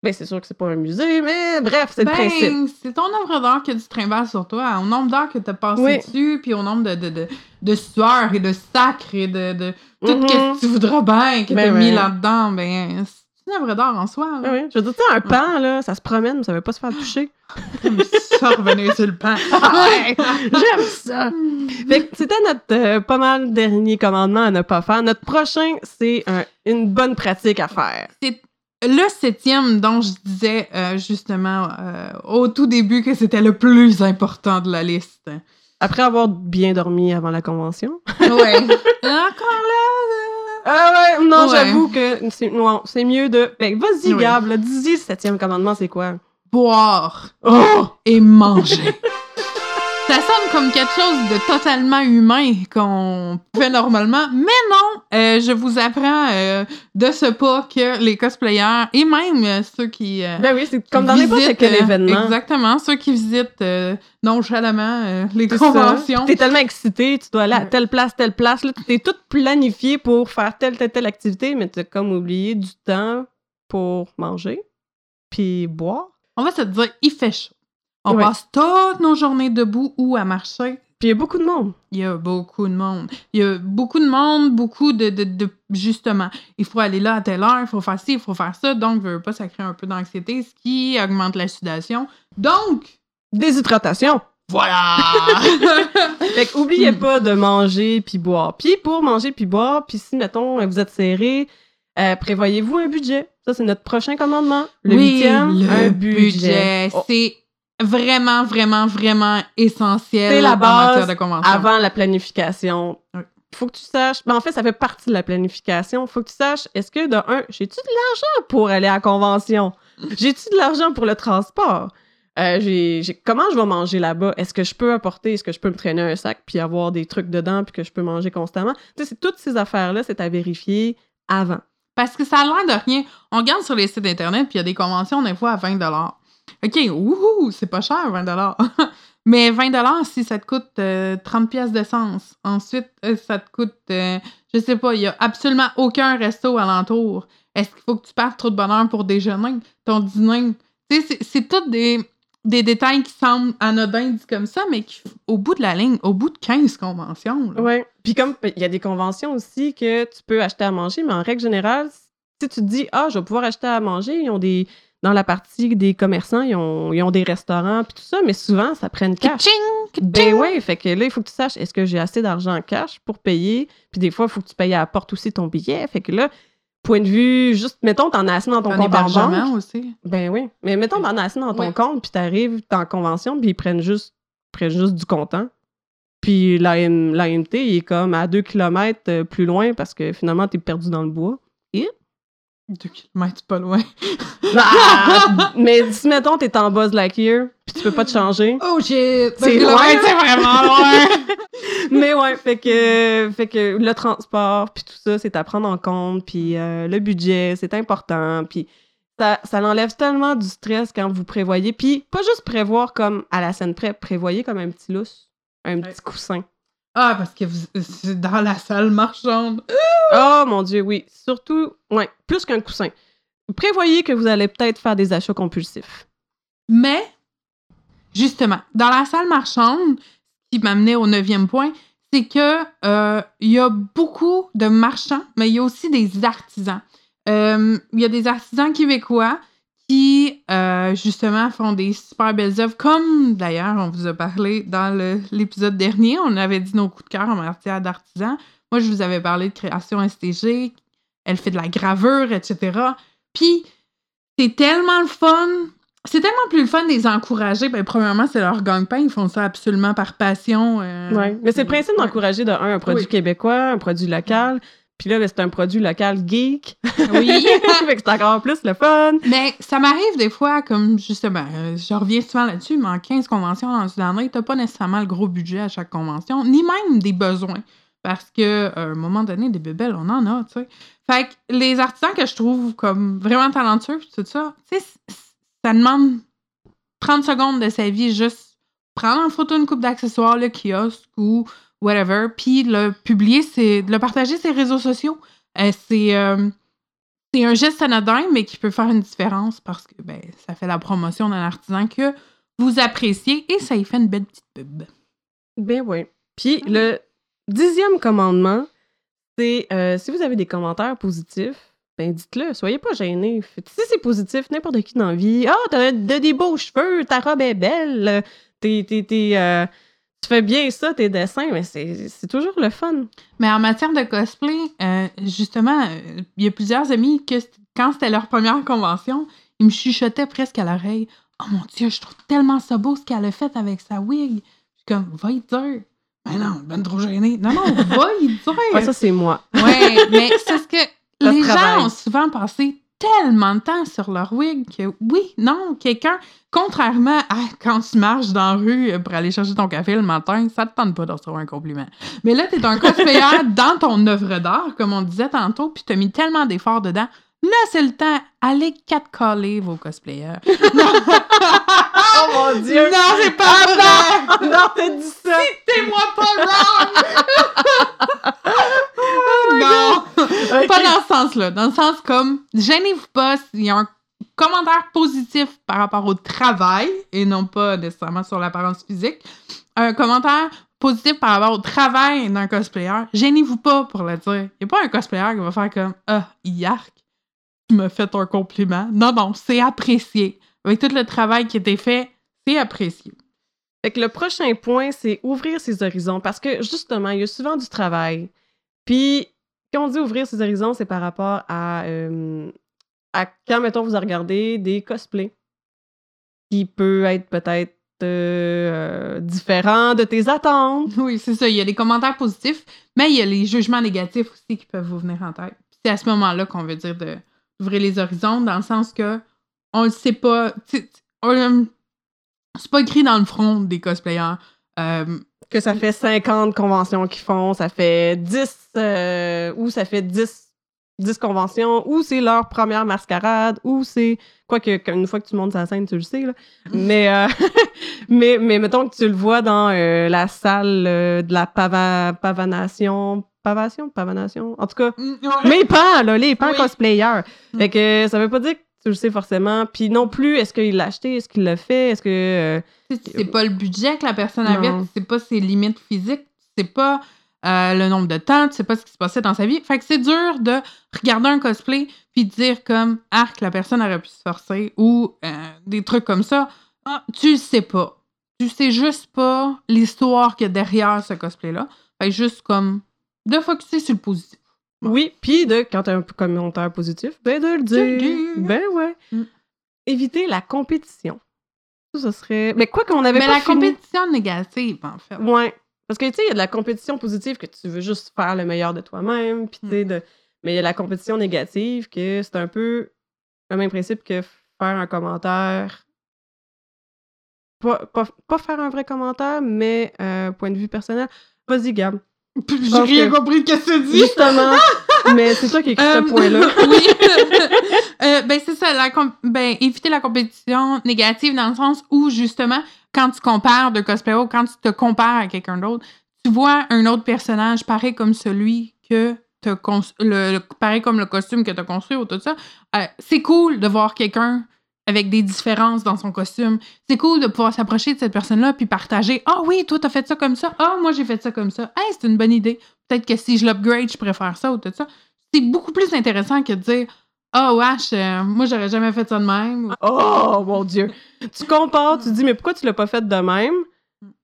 Speaker 1: Ben, c'est sûr que c'est pas un musée, mais bref, c'est le principe.
Speaker 2: Ben, c'est ton œuvre d'art que tu trimbales sur toi, au nombre d'heures que tu as passé
Speaker 1: Oui.
Speaker 2: dessus, puis au nombre de, de, de, de sueurs et de sacres et de, de tout
Speaker 1: Mhm.
Speaker 2: ce que tu voudras bien que
Speaker 1: Ben
Speaker 2: tu as mis
Speaker 1: ouais.
Speaker 2: là-dedans. Ben, c'est une œuvre d'art en soi.
Speaker 1: Ah
Speaker 2: Là.
Speaker 1: oui. Je veux dire, un pan, là, ça se promène, mais ça veut pas se faire toucher.
Speaker 2: Ça, revenir sur le pan.
Speaker 1: Ah ouais, J'aime ça! Fait que c'était notre euh, pas mal dernier commandement à ne pas faire. Notre prochain, c'est un- une bonne pratique à faire.
Speaker 2: C'est le septième dont je disais euh, justement euh, au tout début que c'était le plus important de la liste.
Speaker 1: Après avoir bien dormi avant la convention.
Speaker 2: Ouais. Encore là.
Speaker 1: Ah ouais, non,
Speaker 2: Ouais.
Speaker 1: j'avoue que c'est non, c'est mieux de. Ben, vas-y,
Speaker 2: Oui.
Speaker 1: Gab, dis-y le septième commandement, c'est quoi?
Speaker 2: Boire
Speaker 1: Oh!
Speaker 2: et manger. Ça sonne comme quelque chose de totalement humain qu'on fait normalement, mais non! Euh, je vous apprends euh, de ce pas que les cosplayers et même euh, ceux qui. euh,
Speaker 1: Ben oui, c'est comme dans n'importe quel événement.
Speaker 2: Exactement, ceux qui visitent nonchalamment les conventions.
Speaker 1: T'es tellement excité, tu dois aller à telle place, telle place. Là, t'es tout planifié pour faire telle, telle, telle activité, mais t'as comme oublié du temps pour manger, puis boire.
Speaker 2: On va se dire, il fait chaud. On
Speaker 1: Ouais.
Speaker 2: passe toutes nos journées debout ou à marcher.
Speaker 1: Puis il y a beaucoup de monde.
Speaker 2: Il y a beaucoup de monde. Il y a beaucoup de monde, beaucoup de, de, de- justement, il faut aller là à telle heure, il faut faire ci, il faut faire ça. Donc, veut pas, ça crée un peu d'anxiété, ce qui augmente la sudation. Donc,
Speaker 1: Déshydratation.
Speaker 2: voilà!
Speaker 1: Fait que oubliez
Speaker 2: Hmm.
Speaker 1: pas de manger puis boire. Puis pour manger puis boire, puis si, mettons, vous êtes serré, euh, prévoyez-vous un budget? Ça, c'est notre prochain commandement. Le
Speaker 2: Oui,
Speaker 1: huitième,
Speaker 2: le
Speaker 1: un budget. Oh,
Speaker 2: C'est vraiment, vraiment, vraiment essentiel
Speaker 1: C'est la
Speaker 2: en
Speaker 1: base
Speaker 2: matière de convention.
Speaker 1: avant la planification.
Speaker 2: Oui.
Speaker 1: Il faut que tu saches. Ben, en fait, ça fait partie de la planification. Il faut que tu saches, est-ce que de un, j'ai-tu de l'argent pour aller à la convention? J'ai-tu de l'argent pour le transport? Euh, j'ai, comment je vais manger là-bas? Est-ce que je peux apporter, est-ce que je peux me traîner un sac puis avoir des trucs dedans puis que je peux manger constamment? Tu sais, c'est toutes ces affaires-là, c'est à vérifier avant.
Speaker 2: Parce que ça a l'air de rien. On regarde sur les sites internet, puis il y a des conventions, des fois, à 20 OK, wouhou, c'est pas cher, 20 Mais 20 si ça te coûte euh, 30 pièces d'essence. Ensuite, euh, ça te coûte, euh, je sais pas, il y a absolument aucun resto alentour. Est-ce qu'il faut que tu partes trop de bonheur pour déjeuner? Ton dîner? Tu sais, c'est- tous des, des détails qui semblent anodins comme ça, mais qui, au bout de la ligne, au bout de 15 conventions,
Speaker 1: Ouais. Puis comme il y a des conventions aussi que tu peux acheter à manger, mais en règle générale, si tu te dis ah je vais pouvoir acheter à manger, ils ont des, dans la partie des commerçants, ils ont, ils ont des restaurants puis tout ça, mais souvent, ça prend cash. Ben oui, fait que là, il faut que tu saches, est-ce que j'ai assez d'argent en cash pour payer? Puis des fois, il faut que tu payes à la porte aussi ton billet. Fait que là, point de vue, juste, mettons, t'en as assez dans ton
Speaker 2: Un
Speaker 1: compte en banque.
Speaker 2: aussi.
Speaker 1: Ben oui. Mais mettons, t'en as assez dans ton
Speaker 2: Ouais.
Speaker 1: compte, puis t'arrives, t'es en convention, puis ils prennent juste, prennent juste du comptant. Puis l'AM l'AMT, il est comme à 2 km plus loin parce que finalement, t'es perdu dans le bois.
Speaker 2: Deux kilomètres, pas loin.
Speaker 1: Ah! mais si, mettons, t'es en Buzz Lightyear, puis tu peux pas te changer.
Speaker 2: Oh shit!
Speaker 1: C'est loin.
Speaker 2: c'est vraiment loin!
Speaker 1: Mais ouais, fait que, fait que le transport, puis tout ça, c'est à prendre en compte, puis euh, le budget, c'est important, puis ça, ça l'enlève tellement du stress quand vous prévoyez, puis pas juste prévoir comme à la scène près, prévoyez comme un petit lousse, un
Speaker 2: Ouais.
Speaker 1: petit coussin.
Speaker 2: Ah, parce que vous- c'est dans la salle marchande.
Speaker 1: Oh mon Dieu, oui, surtout, ouais, plus qu'un coussin. Prévoyez que vous allez peut-être faire des achats compulsifs.
Speaker 2: Mais, justement, dans la salle marchande, ce qui m'amenait au neuvième point, c'est que euh, il y a beaucoup de marchands, mais il y a aussi des artisans. Euh, Il y a des artisans québécois qui, euh, justement, font des super belles œuvres, comme d'ailleurs, on vous a parlé dans l'épisode dernier, on avait dit nos coups de cœur en matière d'artisans. Moi, je vous avais parlé de création STG, elle fait de la gravure, etc. Puis, c'est tellement le fun c'est tellement plus le fun de les encourager. Ben, premièrement, c'est leur gagne-pain. Ils font ça absolument par passion. euh,
Speaker 1: Ouais. Mais c'est le principe
Speaker 2: ouais.
Speaker 1: d'encourager de un, un produit
Speaker 2: Oui.
Speaker 1: québécois, un produit local, puis là, ben, c'est un produit local geek.
Speaker 2: Oui.
Speaker 1: fait que c'est encore plus le fun.
Speaker 2: Mais ça m'arrive des fois, comme justement, euh, je reviens souvent là-dessus, mais en 15 conventions dans une année, t'as pas nécessairement le gros budget à chaque convention, ni même des besoins. Parce que, à un moment donné, des bébelles, on en a, tu sais. Fait que les artisans que je trouve comme vraiment talentueux, pis tout ça, tu sais, ça demande 30 secondes de sa vie juste prendre en photo une coupe d'accessoires, le kiosque ou whatever, puis le publier, c'est le partager sur les réseaux sociaux. Euh, c'est euh, c'est un geste anodin, mais qui peut faire une différence parce que ben, ça fait la promotion d'un artisan que vous appréciez et ça y fait une belle petite pub.
Speaker 1: Ben oui. Puis le dixième commandement, c'est euh, si vous avez des commentaires positifs, ben dites-le, soyez pas gênés. Si c'est positif, n'importe qui dans la vie, ah, t'as t'as des beaux cheveux, ta robe est belle, t'es, t'es- t'es, tu fais bien ça, tes dessins, mais c'est toujours le fun.
Speaker 2: Mais en matière de cosplay, euh, justement, euh, il y a plusieurs amis que quand c'était leur première convention, ils me chuchotaient presque à l'oreille Oh mon Dieu, je trouve tellement ça beau ce qu'elle a fait avec sa wig. Je suis comme, va y dire. Mais non, ben trop gêné. Non, non, va y dire.
Speaker 1: Ouais, ça, c'est moi.
Speaker 2: Ouais, mais c'est ce que les gens ont souvent passé tellement de temps sur leur wig que oui, non, quelqu'un, contrairement à quand tu marches dans la rue pour aller chercher ton café le matin, ça te tente pas de recevoir un compliment. Mais là, t'es un cosplayer dans ton œuvre d'art, comme on disait tantôt, puis t'as mis tellement d'efforts dedans. Là, c'est le temps. Allez catcaller vos cosplayers.
Speaker 1: Oh mon Dieu!
Speaker 2: Non, c'est pas
Speaker 1: Ah, non! Non, t'as dit ça!
Speaker 2: Citez-moi pas wrong! non!
Speaker 1: Ok.
Speaker 2: Pas dans ce sens-là. Dans le sens comme, gênez-vous pas s'il y a un commentaire positif par rapport au travail et non pas nécessairement sur l'apparence physique. Un commentaire positif par rapport au travail d'un cosplayer. Gênez-vous pas pour le dire. Il n'y a pas un cosplayer qui va faire comme Ah, yark, tu me fais un compliment. Non, non, c'est apprécié. Avec tout le travail qui a été fait, c'est apprécié.
Speaker 1: Fait que le prochain point, c'est ouvrir ses horizons parce que justement, il y a souvent du travail. Puis, quand on dit ouvrir ses horizons, c'est par rapport à, euh, à quand, mettons, vous regardez des cosplays qui peut être peut-être euh, différent de tes attentes.
Speaker 2: Oui, c'est ça. Il y a des commentaires positifs, mais il y a les jugements négatifs aussi qui peuvent vous venir en tête. C'est à ce moment-là qu'on veut dire d'ouvrir les horizons, dans le sens que on le sait pas. C'est pas écrit dans le front des cosplayers. Euh,
Speaker 1: Que ça fait 50 conventions qu'ils font, ça fait 10 euh, ou ça fait 10, 10 conventions, ou c'est leur première mascarade, ou c'est. Quoique, qu'une fois que tu montes la scène, tu le sais, là. Mais, euh, mais, mais mettons que tu le vois dans euh, la salle euh, de la pava, pavanation. Pavation? Pavanation? En tout cas, les pans, là, les pans
Speaker 2: Oui.
Speaker 1: cosplayers.
Speaker 2: Mm.
Speaker 1: Fait que ça veut pas dire que tu le sais forcément. Puis non plus, est-ce qu'il l'a acheté, est-ce qu'il l'a fait, est-ce que. euh,
Speaker 2: c'est pas le budget que la personne
Speaker 1: Non.
Speaker 2: avait, c'est pas ses limites physiques, c'est pas euh, le nombre de temps, tu sais pas ce qui se passait dans sa vie. Fait que c'est dur de regarder un cosplay puis de dire comme arc la personne aurait pu se forcer ou euh, des trucs comme ça. Ah, tu le sais pas. Tu sais juste pas l'histoire qu'il y a derrière ce cosplay-là. Fait que juste comme de focuser sur le positif.
Speaker 1: Oui, puis de quand t'as un commentaire positif, ben de le dire.
Speaker 2: dire.
Speaker 1: Ben ouais.
Speaker 2: Mm.
Speaker 1: Éviter la compétition. Ça, ce serait. Mais quoi qu'on avait
Speaker 2: Mais
Speaker 1: pas
Speaker 2: la
Speaker 1: fini-
Speaker 2: compétition négative, en fait.
Speaker 1: Ouais. Parce que, tu sais, il y a de la compétition positive que tu veux juste faire le meilleur de toi-même. Puis, tu sais, de... mais il y a la compétition négative que c'est un peu le même principe que faire un commentaire. Pas, pas, pas faire un vrai commentaire, mais euh, point de vue personnel. Vas-y, Gab.
Speaker 2: J'ai rien compris de ce que tu dis.
Speaker 1: Justement. mais c'est toi qui écris
Speaker 2: Euh,
Speaker 1: ce point-là.
Speaker 2: oui. Euh, ben, c'est ça. La ben, éviter la compétition négative dans le sens où, justement, quand tu compares de cosplay ou quand tu te compares à quelqu'un d'autre, tu vois un autre personnage pareil comme celui que t'as cons- le, le- pareil comme le costume que tu as construit ou tout ça. Euh, c'est cool de voir quelqu'un avec des différences dans son costume. C'est cool de pouvoir s'approcher de cette personne-là puis partager. Ah oui, toi, t'as fait ça comme ça. Ah, moi, j'ai fait ça comme ça. Hey, c'est une bonne idée. Peut-être que si je l'upgrade, je préfère ça ou tout ça. C'est beaucoup plus intéressant que de dire Ah, wesh, euh, moi, j'aurais jamais fait ça de même.
Speaker 1: Oh, mon Dieu. Tu compares, tu dis, mais pourquoi tu l'as pas fait de même?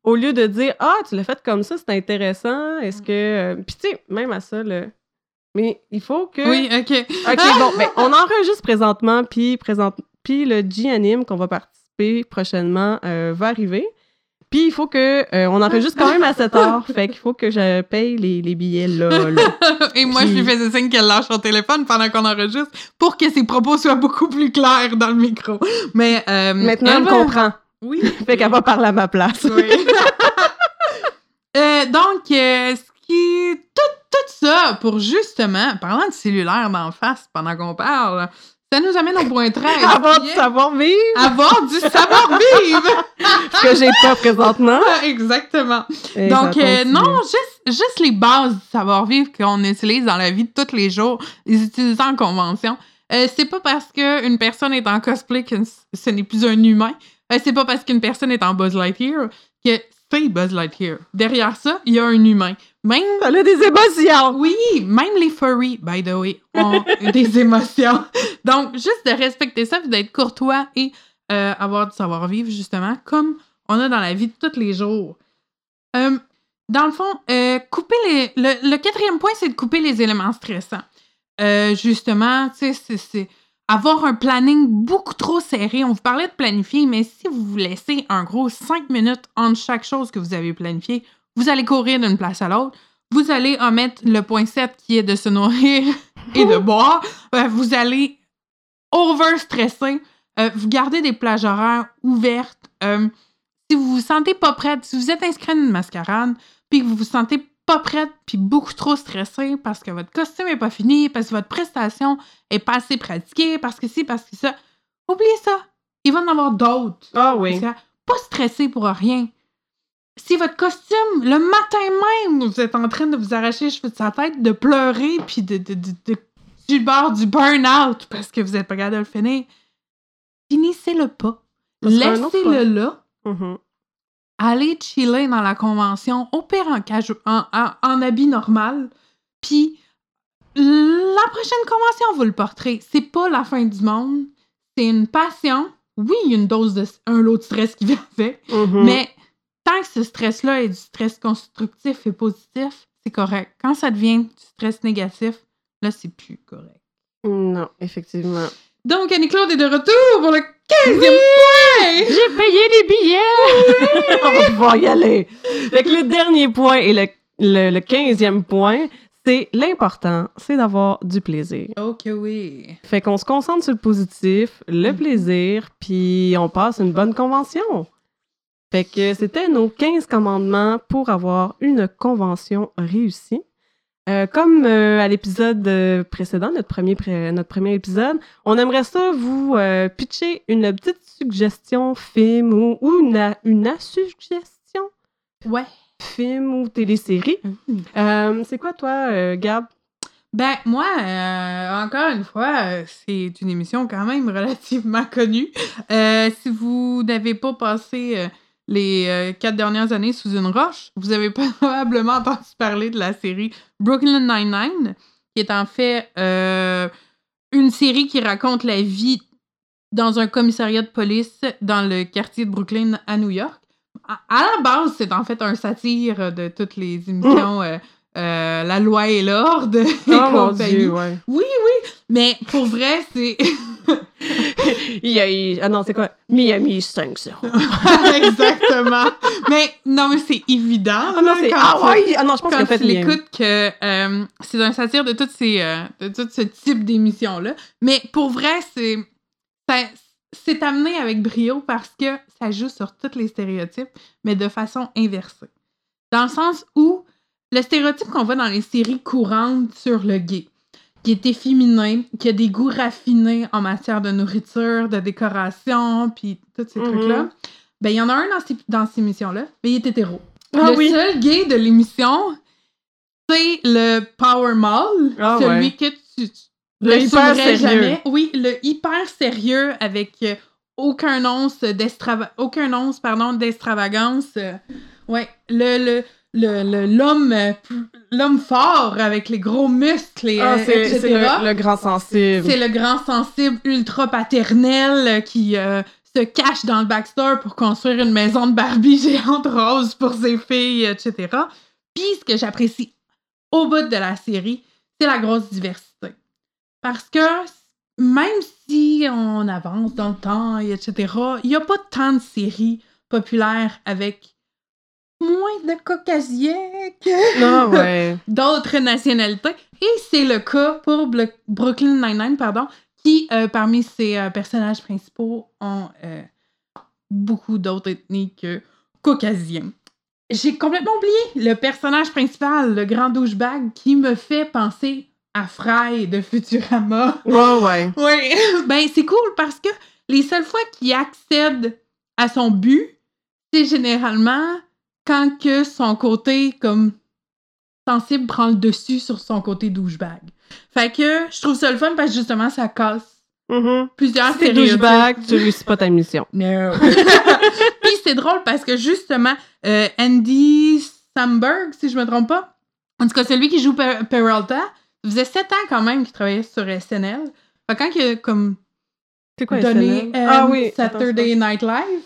Speaker 1: Au lieu de dire, ah, tu l'as fait comme ça, c'est intéressant. Est-ce que. euh, Puis, tu sais, même à ça, là. Mais il faut que.
Speaker 2: Oui, OK.
Speaker 1: OK, bon, ben, on enregistre présentement, puis présente... puis le G-Anime qu'on va participer prochainement euh, va arriver. Puis il faut que euh, on enregistre quand même à 7 heures. fait qu'il faut que je paye les, les billets là. là.
Speaker 2: Et moi, je lui faisais signe qu'elle lâche son téléphone pendant qu'on enregistre pour que ses propos soient beaucoup plus clairs dans le micro. Mais euh,
Speaker 1: Maintenant,
Speaker 2: elle
Speaker 1: elle comprend.
Speaker 2: Oui.
Speaker 1: Fait qu'elle va parler à ma place.
Speaker 2: Oui. Euh, donc, ce qui tout, tout ça pour justement, parlant de cellulaire d'en face pendant qu'on parle, ça nous amène au point 13.
Speaker 1: Avoir du savoir-vivre,
Speaker 2: avoir du savoir-vivre.
Speaker 1: ce que j'ai pas présentement.
Speaker 2: Exactement.
Speaker 1: Et
Speaker 2: Donc, euh, non, juste, juste les bases du savoir-vivre qu'on utilise dans la vie de tous les jours, les utiliser en convention. Euh, c'est pas parce qu'une personne est en cosplay que ce n'est plus un humain. Euh, c'est pas parce qu'une personne est en Buzz Lightyear que c'est Buzz Lightyear. Derrière ça, il y a un humain. Même,
Speaker 1: Elle a des émotions.
Speaker 2: oui, même les furries, by the way, ont des émotions. Donc, juste de respecter ça, puis d'être courtois et euh, avoir du savoir-vivre, justement, comme on a dans la vie de tous les jours. Euh, dans le fond, euh, couper les. Le, le quatrième point, c'est de couper les éléments stressants. Euh, justement, tu sais, c'est avoir un planning beaucoup trop serré. On vous parlait de planifier, mais si vous vous laissez un gros 5 minutes entre chaque chose que vous avez planifié, vous allez courir d'une place à l'autre. Vous allez omettre le point 7 qui est de se nourrir et de boire. Euh, vous allez over-stresser. Euh, vous gardez des plages horaires ouvertes. Euh, si vous vous sentez pas prête, si vous êtes inscrit à une mascarade, puis que vous vous sentez pas prête, puis beaucoup trop stressé parce que votre costume est pas fini, parce que votre prestation est pas assez pratiquée, parce que si, parce que ça, oubliez ça. Il va en avoir d'autres.
Speaker 1: Ah oui.
Speaker 2: Parce que Pas stressé pour rien. Si votre costume, le matin même, vous êtes en train de vous arracher les cheveux de sa tête, de pleurer, puis de, de, de, de- du bord du burn-out parce que vous êtes pas capable de le finir, finissez-le pas. Laissez-le là.
Speaker 1: Mhm.
Speaker 2: Allez chiller dans la convention, au pire en, en, en, en habit normal, puis la prochaine convention, vous le porterez. C'est pas la fin du monde. C'est une passion. Oui, il y a une dose de un lot de stress qui vient avec,
Speaker 1: Mhm.
Speaker 2: mais tant que ce stress-là est du stress constructif et positif, c'est correct. Quand ça devient du stress négatif, là, c'est plus correct.
Speaker 1: Non, effectivement.
Speaker 2: Donc, Annie-Claude est de retour pour le 15e point!
Speaker 1: J'ai payé les billets! On va pouvoir y aller. Fait que le dernier point et le, le, le 15e point, c'est l'important, c'est d'avoir du plaisir.
Speaker 2: Ok, oui.
Speaker 1: Fait qu'on se concentre sur le positif, le
Speaker 2: Mhm.
Speaker 1: plaisir, puis on passe une bonne convention. Fait que c'était nos 15 commandements pour avoir une convention réussie. Euh, comme euh, à l'épisode euh, précédent, notre premier, pré- notre premier épisode, on aimerait ça vous euh, pitcher une petite suggestion film ou, ou une, une asuggestion
Speaker 2: Ouais.
Speaker 1: film ou télésérie. Euh, c'est quoi toi, Gab?
Speaker 2: Ben, moi, euh, encore une fois, euh, c'est une émission quand même relativement connue. Euh, si vous n'avez pas passé les euh, quatre dernières années sous une roche, vous avez probablement entendu parler de la série Brooklyn Nine-Nine, qui est en fait euh, une série qui raconte la vie dans un commissariat de police dans le quartier de Brooklyn à New York. À, à la base, c'est en fait un satire de toutes les émissions euh, La loi et l'ordre et
Speaker 1: Oh mon
Speaker 2: compagnie.
Speaker 1: dieu, ouais.
Speaker 2: Oui, oui, mais pour vrai, c'est...
Speaker 1: Il y a- il- Ah non, c'est quoi? Miami 5-0.
Speaker 2: Exactement. mais non, mais c'est évident.
Speaker 1: Ah non, c'est. Ah ouais! Ah non, je pense a fait
Speaker 2: tu l'écoutes que euh, c'est un satire de toutes ces euh, de tout ce type d'émissions là mais pour vrai c'est c'est amené avec brio parce que ça joue sur tous les stéréotypes mais de façon inversée dans le sens où le stéréotype qu'on voit dans les séries courantes sur le gay qui est efféminé, qui a des goûts raffinés en matière de nourriture, de décoration, puis tous ces
Speaker 1: Mhm.
Speaker 2: trucs-là. Ben, il y en a un dans ces, dans ces émissions-là, mais il est hétéro.
Speaker 1: Ah
Speaker 2: le
Speaker 1: oui.
Speaker 2: seul gay de l'émission, c'est le Power Mall,
Speaker 1: Ah
Speaker 2: celui
Speaker 1: ouais.
Speaker 2: que tu, tu
Speaker 1: Le hyper sérieux.
Speaker 2: jamais. Oui, le hyper sérieux avec euh, aucun once d'extrava- aucun once pardon d'extravagance. euh, ouais, le- le- l'homme euh, l'homme fort avec les gros muscles et,
Speaker 1: Ah, c'est
Speaker 2: etc.
Speaker 1: c'est le, le grand sensible.
Speaker 2: C'est le grand sensible ultra paternel euh, qui euh, se cache dans le backstore pour construire une maison de Barbie géante rose pour ses filles, etc. Puis ce que j'apprécie au bout de la série, c'est la grosse diversité. Parce que même si on avance dans le temps, et etc., il n'y a pas tant de séries populaires avec moins de caucasiens que
Speaker 1: ouais.
Speaker 2: d'autres nationalités. Et c'est le cas pour Blo- Brooklyn Nine-Nine, pardon, qui, euh, parmi ses euh, personnages principaux, ont euh, beaucoup d'autres ethnies que caucasiens. J'ai complètement oublié le personnage principal, le grand douchebag, qui me fait penser à Fry de Futurama.
Speaker 1: Ouais, ouais.
Speaker 2: Oui, ben c'est cool parce que les seules fois qu'il accède à son but, c'est généralement quand que son côté comme sensible prend le dessus sur son côté douchebag. Fait que je trouve ça le fun parce que justement ça casse
Speaker 1: Mhm.
Speaker 2: plusieurs
Speaker 1: Si douchebag, tu réussis pas ta mission.
Speaker 2: No. Puis c'est drôle parce que justement, euh, Andy Samberg, si je me trompe pas, en tout cas celui qui joue Per- Peralta, ça faisait sept ans quand même qu'il travaillait sur SNL. Fait que quand il a comme
Speaker 1: C'est quoi,
Speaker 2: donné
Speaker 1: SNL?
Speaker 2: euh,
Speaker 1: Ah oui.
Speaker 2: Saturday Night Live.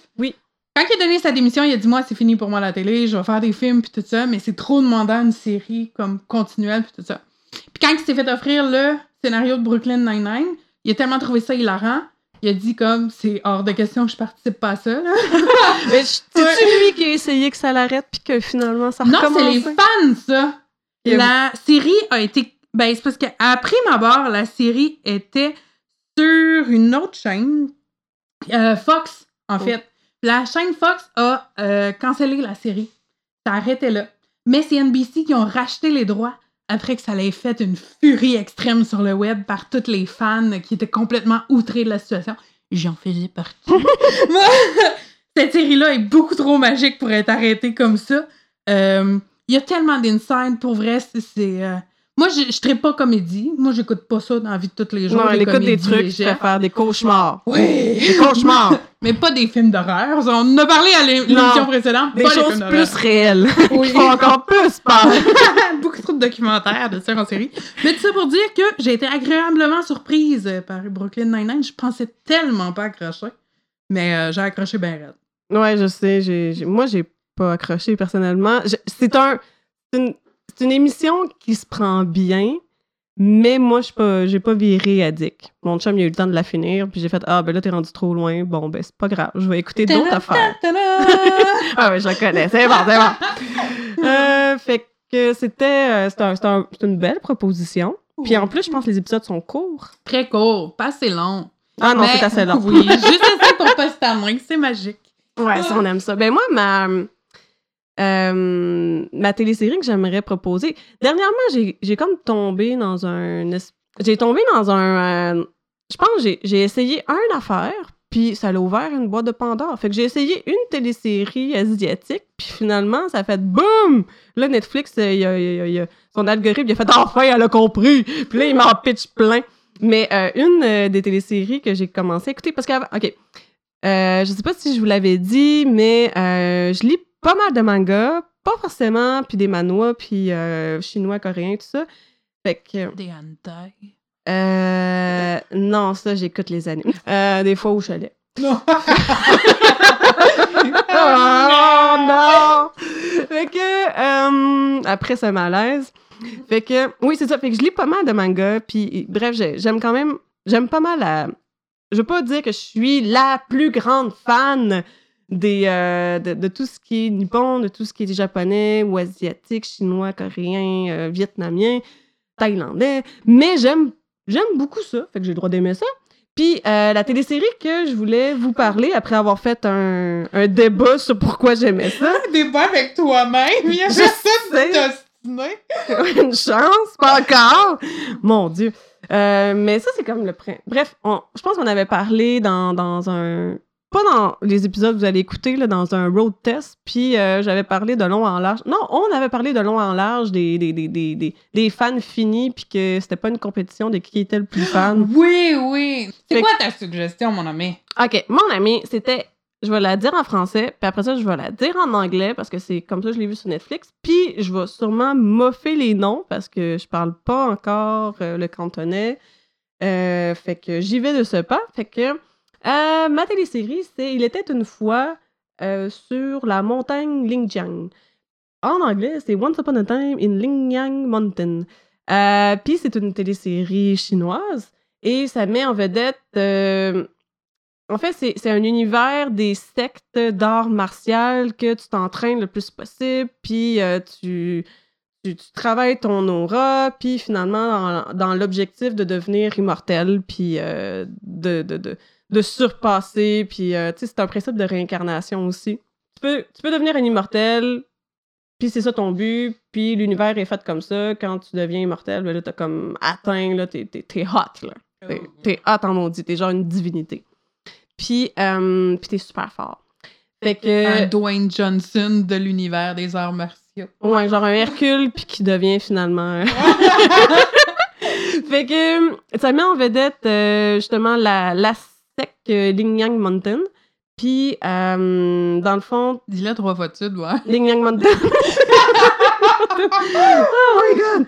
Speaker 2: Quand il a donné sa démission, il a dit Moi, c'est fini pour moi la télé, je vais faire des films, puis tout ça, mais c'est trop demandant une série comme continuelle, puis tout ça. Puis quand il s'est fait offrir le scénario de Brooklyn Nine-Nine, il a tellement trouvé ça hilarant, il a dit comme C'est hors de question que je participe pas à ça. Là.
Speaker 1: Mais c'est-tu lui qui a essayé que ça l'arrête puis que finalement ça
Speaker 2: non,
Speaker 1: recommence?
Speaker 2: c'est les fans, ça. La série a été. Ben, c'est parce qu'à prime abord, la série était sur une autre chaîne, euh, Fox, en
Speaker 1: Oh.
Speaker 2: fait. La chaîne Fox a euh, cancellé la série. Ça arrêtait là. Mais c'est NBC qui ont racheté les droits après que ça l'ait fait une furie extrême sur le web par tous les fans qui étaient complètement outrés de la situation. J'en faisais partie. Cette série-là est beaucoup trop magique pour être arrêtée comme ça. Euh, Il y a tellement d'insides, pour vrai, c'est... c'est, euh, Moi, je ne traite pas comédie. Moi, j'écoute pas ça dans la vie de tous les jours.
Speaker 1: Non, elle écoute des trucs, je préfère des cauchemars.
Speaker 2: Oui!
Speaker 1: Des cauchemars.
Speaker 2: Mais pas des films d'horreur. On en a parlé à l'é- l'émission précédente.
Speaker 1: Des
Speaker 2: pas
Speaker 1: choses plus réelles.
Speaker 2: Oui.
Speaker 1: qui font encore plus peur.
Speaker 2: Beaucoup trop de documentaires de ça en série. Mais tout ça pour dire que j'ai été agréablement surprise par Brooklyn Nine-Nine. Je pensais tellement pas accrocher. Mais euh, j'ai accroché bien raide.
Speaker 1: Ouais, je sais. j'ai- moi, j'ai pas accroché personnellement. C'est un, c'est une, c'est une émission qui se prend bien, mais moi, je pas, j'ai pas viré addict. Mon chum, il a eu le temps de la finir, puis j'ai fait ah ben là t'es rendu trop loin. Bon ben c'est pas grave, je vais écouter d'autres affaires. Ah ouais, je la connais, c'est bon, c'est bon. Euh, fait que c'était, euh, un- un- une belle proposition. Puis en plus, je pense que les épisodes sont courts.
Speaker 2: Très court, pas assez long.
Speaker 1: Ah non, c'est assez long.
Speaker 2: Oui, juste assez pour pas se tanner, c'est magique.
Speaker 1: Ouais, ça, on aime ça. Ben moi, ma, euh, ma télésérie que j'aimerais proposer, dernièrement, j'ai comme tombé dans un... J'ai tombé dans un... euh, je pense que j'ai- essayé un affaire, puis ça a ouvert une boîte de Pandore. Fait que j'ai essayé une télésérie asiatique, puis finalement, ça a fait boum! Là, Netflix, euh, il a- a- son algorithme, il a fait enfin, elle a compris! Puis là, il m'en pitch plein. Mais une des téléséries que j'ai commencé à écouter, parce que, OK, je sais pas si je vous l'avais dit, mais je lis pas mal de mangas, pas forcément, puis des manhwas, puis euh, chinois, coréens, tout ça. Fait que...
Speaker 2: Des hentai.
Speaker 1: Euh, non, ça, j'écoute les animes. Euh, des fois au chalet.
Speaker 2: Non.
Speaker 1: oh non! Fait que, euh, après ce malaise, fait que, oui, c'est ça. Fait que je lis pas mal de mangas, puis bref, j'ai- j'aime quand même, j'aime pas mal la. Je veux pas dire que je suis la plus grande fan des, euh, de, de tout ce qui est nippon, de tout ce qui est japonais ou asiatique, chinois, coréen, euh, vietnamien, thaïlandais, mais j'aime j'aime beaucoup ça, fait que j'ai le droit d'aimer ça. Puis euh, la télésérie que je voulais vous parler après avoir fait un, un débat sur pourquoi j'aimais ça,
Speaker 2: Débat avec toi-même. Il y a
Speaker 1: Je
Speaker 2: qui t'ostiner.
Speaker 1: une chance, pas encore. Mon Dieu. Euh, mais ça, c'est comme le... Bref, on- je pense qu'on avait parlé dans, dans un... Pas dans les épisodes que vous allez écouter, là, dans un road test, puis euh, j'avais parlé de long en large. Non, on avait parlé de long en large des, des, des, des, des, fans finis, puis que c'était pas une compétition de qui était le plus fan.
Speaker 2: Oui, oui. C'est quoi ta suggestion, mon ami?
Speaker 1: OK, mon ami, c'était... Je vais la dire en français, puis après ça, je vais la dire en anglais, parce que c'est comme ça que je l'ai vu sur Netflix. Puis je vais sûrement moffer les noms, parce que je parle pas encore euh, le cantonais. Euh, fait que j'y vais de ce pas. Fait que euh, ma télésérie, c'est Il était une fois euh, sur la montagne Lingjiang. En anglais, c'est Once Upon a Time in Lingyang Mountain. Euh, Puis c'est une télésérie chinoise et ça met en vedette. euh, en fait, c'est un univers des sectes d'art martial que tu t'entraînes le plus possible, puis tu, travailles ton aura, puis finalement, dans, l'objectif de devenir immortel, puis de, de, de surpasser, puis euh, tu sais, c'est un principe de réincarnation aussi. Tu peux, tu peux devenir un immortel, puis c'est ça ton but, puis l'univers est fait comme ça. Quand tu deviens immortel, ben là, t'as comme atteint, là, t'es t'es- t'es hot, là. T'es t'es hot en maudit, t'es genre une divinité. Puis, euh, puis t'es super fort. Fait que...
Speaker 2: Un Dwayne Johnson de l'univers des arts martiaux.
Speaker 1: Ouais, genre un Hercule, puis qui devient finalement... fait que ça met en vedette euh, justement la, la secte euh, Lingyang Mountain. Puis, euh, dans le fond,
Speaker 2: Dis-le trois fois de suite, ouais.
Speaker 1: Lingyang Mountain. oh my god!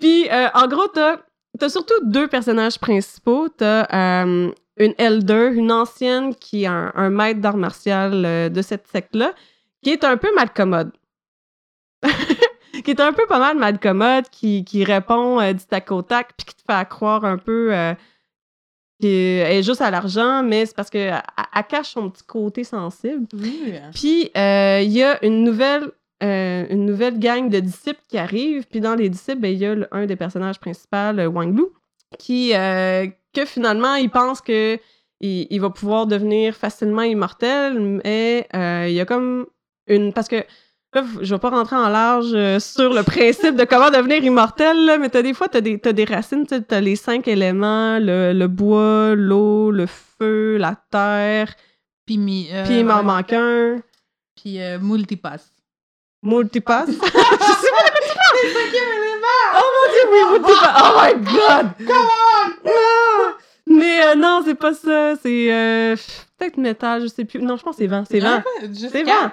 Speaker 1: Puis, euh, en gros, t'as as surtout deux personnages principaux. T'as euh, une elder, une ancienne qui est un, un maître d'art martial de cette secte-là, qui est un peu malcommode. qui est un peu pas mal malcommode, qui, qui répond du tac au tac, puis qui te fait croire un peu qu'elle est juste à l'argent, mais c'est parce qu'elle elle cache son petit côté sensible.
Speaker 2: Oui.
Speaker 1: Puis, euh, il y a une nouvelle, euh, une nouvelle gang de disciples qui arrive. Puis, dans les disciples, ben, il y a le- un des personnages principaux, Wang Lu, qui, euh, que finalement, il pense que il, il va pouvoir devenir facilement immortel, mais il y a comme une... Parce que là, je vais pas rentrer en large euh, sur le principe de comment devenir immortel, là, mais t'as des fois, t'as des, t'as des racines, tu sais, t'as les cinq éléments, le, le bois, l'eau, le feu, la terre,
Speaker 2: Puis, mi- euh,
Speaker 1: puis il m'en
Speaker 2: ouais.
Speaker 1: manque un.
Speaker 2: Puis euh, multipass.
Speaker 1: Multipass?
Speaker 2: Le cinquième élément!
Speaker 1: oh mon dieu, oui, multipass. Oh my god!
Speaker 2: Come on!
Speaker 1: Ah! Mais euh, non, c'est pas ça. C'est euh, peut-être métal, je sais plus. Non, je pense que c'est vent. C'est vent. C'est vent.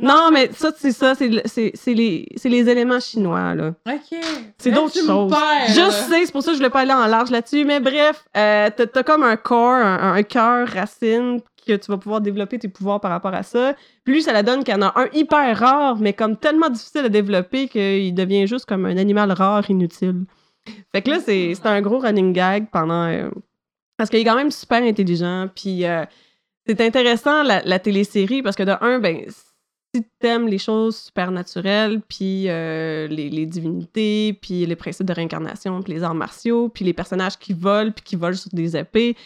Speaker 1: Non, mais ça, c'est ça. C'est le- c'est- c'est les, c'est les éléments chinois, là.
Speaker 2: Ok.
Speaker 1: C'est d'autres choses. Je sais, c'est pour ça que je voulais pas aller en large là-dessus. Mais bref, euh, t'as comme un corps, un, un cœur racine que tu vas pouvoir développer tes pouvoirs par rapport à ça. Puis lui, ça la donne qu'il y en a un hyper rare, mais comme tellement difficile à développer qu'il devient juste comme un animal rare inutile. Fait que là, c'est c'est un gros running gag pendant... euh, parce qu'il est quand même super intelligent. Puis euh, c'est intéressant, la, la télésérie, parce que de un, ben, si t'aimes les choses supernaturelles, puis euh, les, les divinités, puis les principes de réincarnation, puis les arts martiaux, puis les personnages qui volent, puis qui volent sur des épées,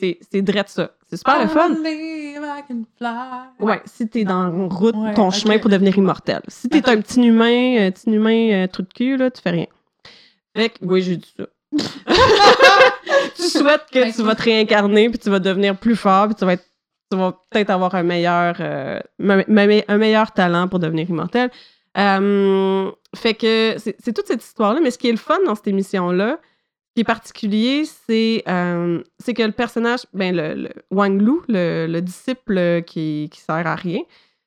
Speaker 1: c'est- drette ça. C'est super le fun.
Speaker 2: I believe I can fly.
Speaker 1: Ouais, si t'es dans route,
Speaker 2: Ouais,
Speaker 1: ton chemin pour devenir immortel. Si t'es un petit humain, un petit humain euh, trou de cul, là, tu fais rien. Fait que, oui, j'ai dit ça. tu souhaites que tu vas te réincarner, puis tu vas devenir plus fort, puis tu vas être tu vas peut-être avoir un meilleur, euh, un meilleur talent pour devenir immortel. Euh, fait que c'est toute cette histoire-là, mais ce qui est le fun dans cette émission-là, qui est particulier, c'est euh, que le personnage, ben le, Wang Lu, le, le disciple qui, qui sert à rien,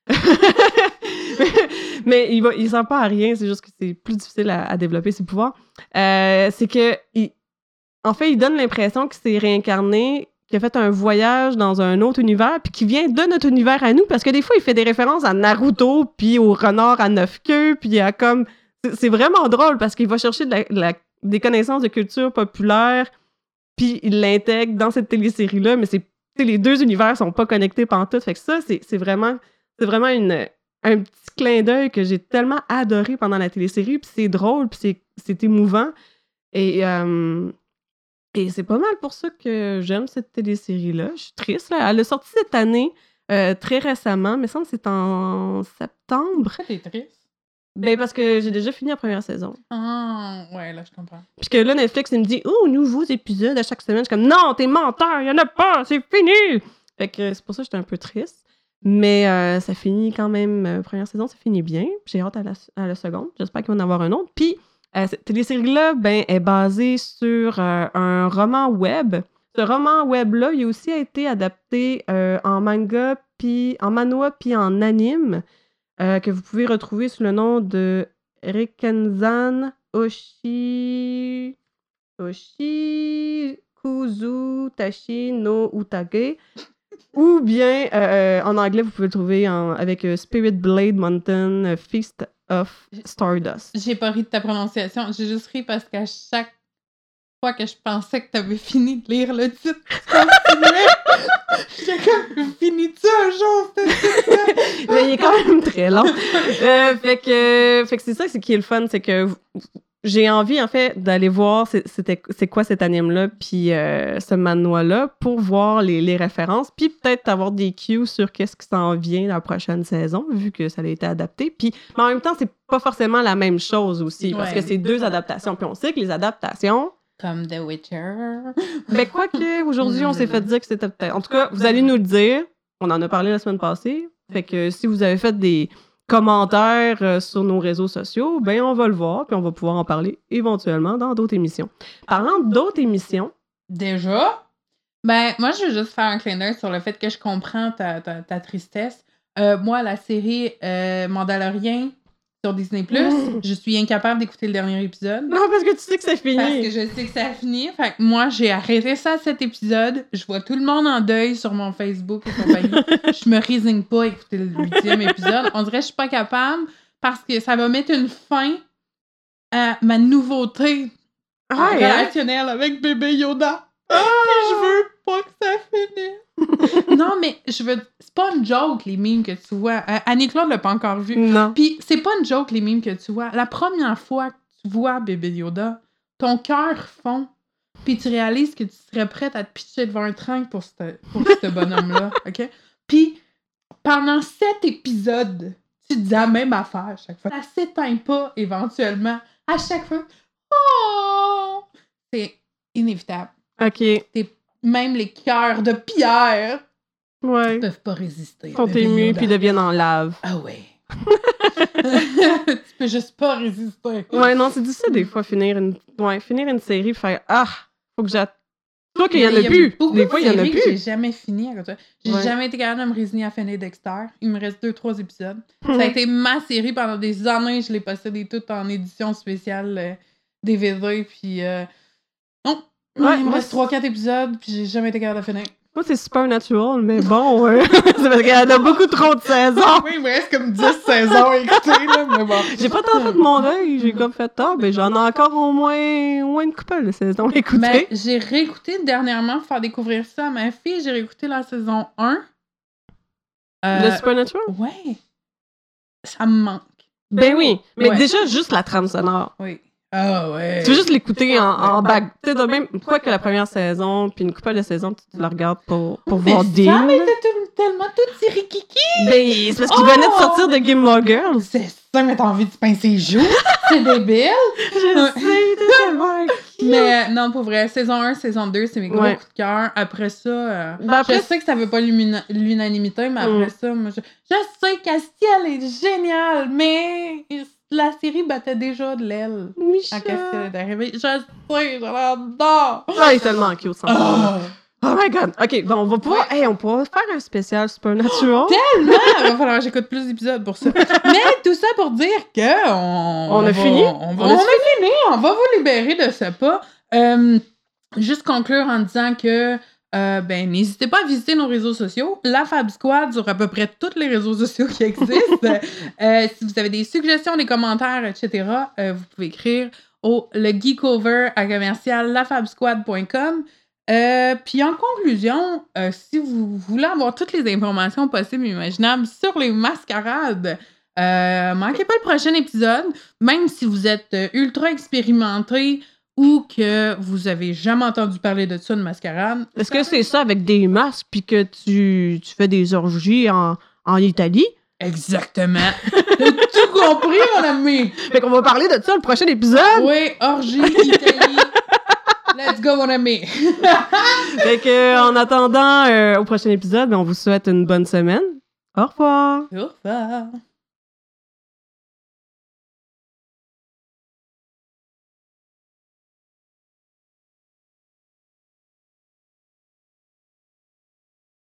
Speaker 1: mais il va, il sert pas à rien, c'est juste que c'est plus difficile à, développer ses pouvoirs. Euh, c'est que, en fait, il donne l'impression qu'il s'est réincarné, qu'il a fait un voyage dans un autre univers, puis qu'il vient de notre univers à nous, parce que des fois, il fait des références à Naruto, puis au renard à neuf queues, puis à comme. c'est- vraiment drôle parce qu'il va chercher la- la- des connaissances de culture populaire, puis il l'intègre dans cette télésérie-là, mais c'est les deux univers sont pas connectés pantoute. Fait que ça, c'est vraiment, vraiment une, un petit clin d'œil que j'ai tellement adoré pendant la télésérie. Puis c'est drôle, puis c'est- c'est émouvant. Et, euh, et c'est pas mal pour ça que j'aime cette télésérie-là. Je suis triste. Là. Elle est sortie cette année, euh, très récemment. mais semble que c'est en septembre.
Speaker 2: Pourquoi t'es triste?
Speaker 1: Ben, parce que j'ai déjà fini la première saison.
Speaker 2: Ah, ouais, là, je comprends.
Speaker 1: Puis que là, Netflix, il me dit Oh, nouveaux épisodes à chaque semaine. Je suis comme Non, t'es menteur, il y en a pas, c'est fini. Fait que c'est pour ça que j'étais un peu triste. Mais euh, ça finit quand même, euh, première saison, ça finit bien. J'ai hâte à la, à la seconde. J'espère qu'il va y en avoir un autre. Puis euh, cette télésérie-là, ben, est basée sur euh, un roman web. Ce roman web-là, il a aussi été adapté euh, en manga, puis en manhwa, puis en anime, que vous pouvez retrouver sous le nom de Rikenzan Oshi... Oshi... Kuzu Tashi no Utage. Ou bien, en anglais, vous pouvez le trouver avec Spirit Blade Mountain Feast of Stardust.
Speaker 2: J'ai pas ri de ta prononciation. J'ai juste ri parce qu'à chaque fois que je pensais que t'avais fini de lire le titre, tu continuais. J'étais comme, finis-tu un jour?
Speaker 1: Mais il est quand même très long. Euh, fait que, fait que c'est ça c'est qui est le fun, c'est que j'ai envie, en fait, d'aller voir c'est- quoi cet anime-là, puis euh, ce manoir-là, pour voir les, les références, puis peut-être avoir des cues sur qu'est-ce qui s'en vient la prochaine saison, vu que ça a été adapté. Puis, mais en même temps, c'est pas forcément la même chose aussi, parce
Speaker 2: Ouais.
Speaker 1: que c'est deux adaptations. Puis on sait que les adaptations,
Speaker 2: Comme The Witcher.
Speaker 1: ben quoi que aujourd'hui on s'est fait dire que c'était peut-être. En tout cas, vous allez nous le dire. On en a parlé la semaine passée. Fait que si vous avez fait des commentaires euh, sur nos réseaux sociaux, ben on va le voir puis on va pouvoir en parler éventuellement dans d'autres émissions. Parlant d'autres émissions,
Speaker 2: Déjà? Ben, moi, je veux juste faire un clin d'œil sur le fait que je comprends ta, tristesse. Euh, moi, la série euh, Mandalorian sur Disney+,
Speaker 1: Mm.
Speaker 2: je suis incapable d'écouter le dernier épisode.
Speaker 1: non parce que tu sais que c'est fini.
Speaker 2: Parce que je sais que ça a fini. Fait que moi, j'ai arrêté ça cet épisode. Je vois tout le monde en deuil sur mon Facebook et compagnie. je me résigne pas à écouter le huitième épisode. On dirait que je suis pas capable parce que ça va mettre une fin à ma nouveauté
Speaker 1: Ouais, hein?
Speaker 2: relationnelle avec bébé Yoda. Puis je veux pas que ça finisse. non, mais je veux. C'est pas une joke, les mimes que tu vois. Euh, Annie-Claude l'a pas encore vu.
Speaker 1: Non.
Speaker 2: Puis c'est pas une joke, les mimes que tu vois. La première fois que tu vois bébé Yoda, ton cœur fond. Puis tu réalises que tu serais prête à te pitcher devant un train pour ce pour bonhomme-là. OK? Puis pendant sept épisodes, tu dis la même affaire à chaque fois. Ça s'éteint pas éventuellement. À chaque fois. Oh! C'est inévitable.
Speaker 1: Ok.
Speaker 2: Même les cœurs de pierre
Speaker 1: Ouais.
Speaker 2: peuvent pas résister.
Speaker 1: Sont émus puis deviennent en lave.
Speaker 2: Ah ouais. tu peux juste pas résister.
Speaker 1: Ouais, non, c'est difficile des fois finir une, ouais, finir une série, faire ah, faut que j'attende. Toi qu'il y en
Speaker 2: Mais
Speaker 1: a plus. Des
Speaker 2: de
Speaker 1: fois, il y en a
Speaker 2: que J'ai
Speaker 1: plus.
Speaker 2: jamais fini. J'ai
Speaker 1: Ouais.
Speaker 2: jamais été capable de me résigner à finir Dexter. Il me reste deux, trois épisodes. Ça a été ma série pendant des années. Je l'ai possédée toute en édition spéciale euh, DVD. Puis euh.
Speaker 1: Ouais,
Speaker 2: il me reste
Speaker 1: c'est-
Speaker 2: trois, quatre épisodes. Puis j'ai jamais été capable de finir.
Speaker 1: Moi, c'est Supernatural, mais bon, euh, c'est parce qu'il y en a beaucoup trop de saisons.
Speaker 2: oui, il me reste comme 10 saisons à écouter. Là, mais bon.
Speaker 1: J'ai pas tant fait de mon œil. J'ai comme fait, ah, ben j'en ai encore au moins, au moins une couple de saisons à écouter.
Speaker 2: Mais j'ai réécouté dernièrement pour faire découvrir ça à ma fille. J'ai réécouté la saison 1. Euh,
Speaker 1: De Supernatural?
Speaker 2: Ouais. Ça me manque.
Speaker 1: Ben oui. Mais
Speaker 2: Ouais.
Speaker 1: déjà, juste la trame sonore.
Speaker 2: Oui. Ah ouais.
Speaker 1: Tu veux juste l'écouter en, en back. Tu sais, de même, quoi que la première saison, puis une couple de saisons, tu, tu la regardes pour, pour voir
Speaker 2: Mais
Speaker 1: Dean.
Speaker 2: ça était tout- tellement toute série kiki.
Speaker 1: Ben, c'est parce qu'il
Speaker 2: Oh!
Speaker 1: venait de sortir de Gilmore Girls.
Speaker 2: C'est ça, mais t'as envie de pincer les joues. C'est débile.
Speaker 1: Je sais, t'es tellement.
Speaker 2: Mais euh, non, pour vrai, saison 1, saison 2, c'est mes gros
Speaker 1: Ouais.
Speaker 2: coups de cœur. Après ça, euh,
Speaker 1: Ben après-
Speaker 2: je sais que ça veut pas l'unanimité, mais après
Speaker 1: Mm.
Speaker 2: ça, moi, je, je sais qu'Astiel est génial, mais la série battait déjà de l'aile quand
Speaker 1: Michel.
Speaker 2: Castiel est arrivé. Je sais, je l'adore!
Speaker 1: Ah, il est tellement cute, ça.
Speaker 2: Ah!
Speaker 1: Oh my god. Ok, bon, on va pouvoir, hey, on pourra faire un spécial Supernatural.
Speaker 2: Tellement! Il va falloir que j'écoute plus d'épisodes pour ça. Mais tout ça pour dire que on,
Speaker 1: On a
Speaker 2: va-
Speaker 1: fini?
Speaker 2: On, va,
Speaker 1: On
Speaker 2: on a fini! On va vous libérer de ce pas. Euh, juste conclure en disant que euh, ben, n'hésitez pas à visiter nos réseaux sociaux. La Fab Squad sur à peu près tous les réseaux sociaux qui existent. Euh, si vous avez des suggestions, des commentaires, etc., euh, vous pouvez écrire au le geekover à commercial lafabsquad.com. Puis en conclusion, si vous voulez avoir toutes les informations possibles et imaginables sur les mascarades, manquez pas le prochain épisode, même si vous êtes ultra expérimenté ou que vous avez jamais entendu parler de ça, de mascarade.
Speaker 1: Est-ce que c'est ça avec des masques puis que tu, tu fais des orgies en, en Italie?
Speaker 2: Exactement. T'as tout compris, mon ami!
Speaker 1: Fait qu'on va parler de ça le prochain épisode.
Speaker 2: Oui, orgie, Italie. Let's go, mon ami!
Speaker 1: Fait que, en attendant, euh, au prochain épisode, on vous souhaite une bonne semaine. Au revoir.
Speaker 2: Au revoir!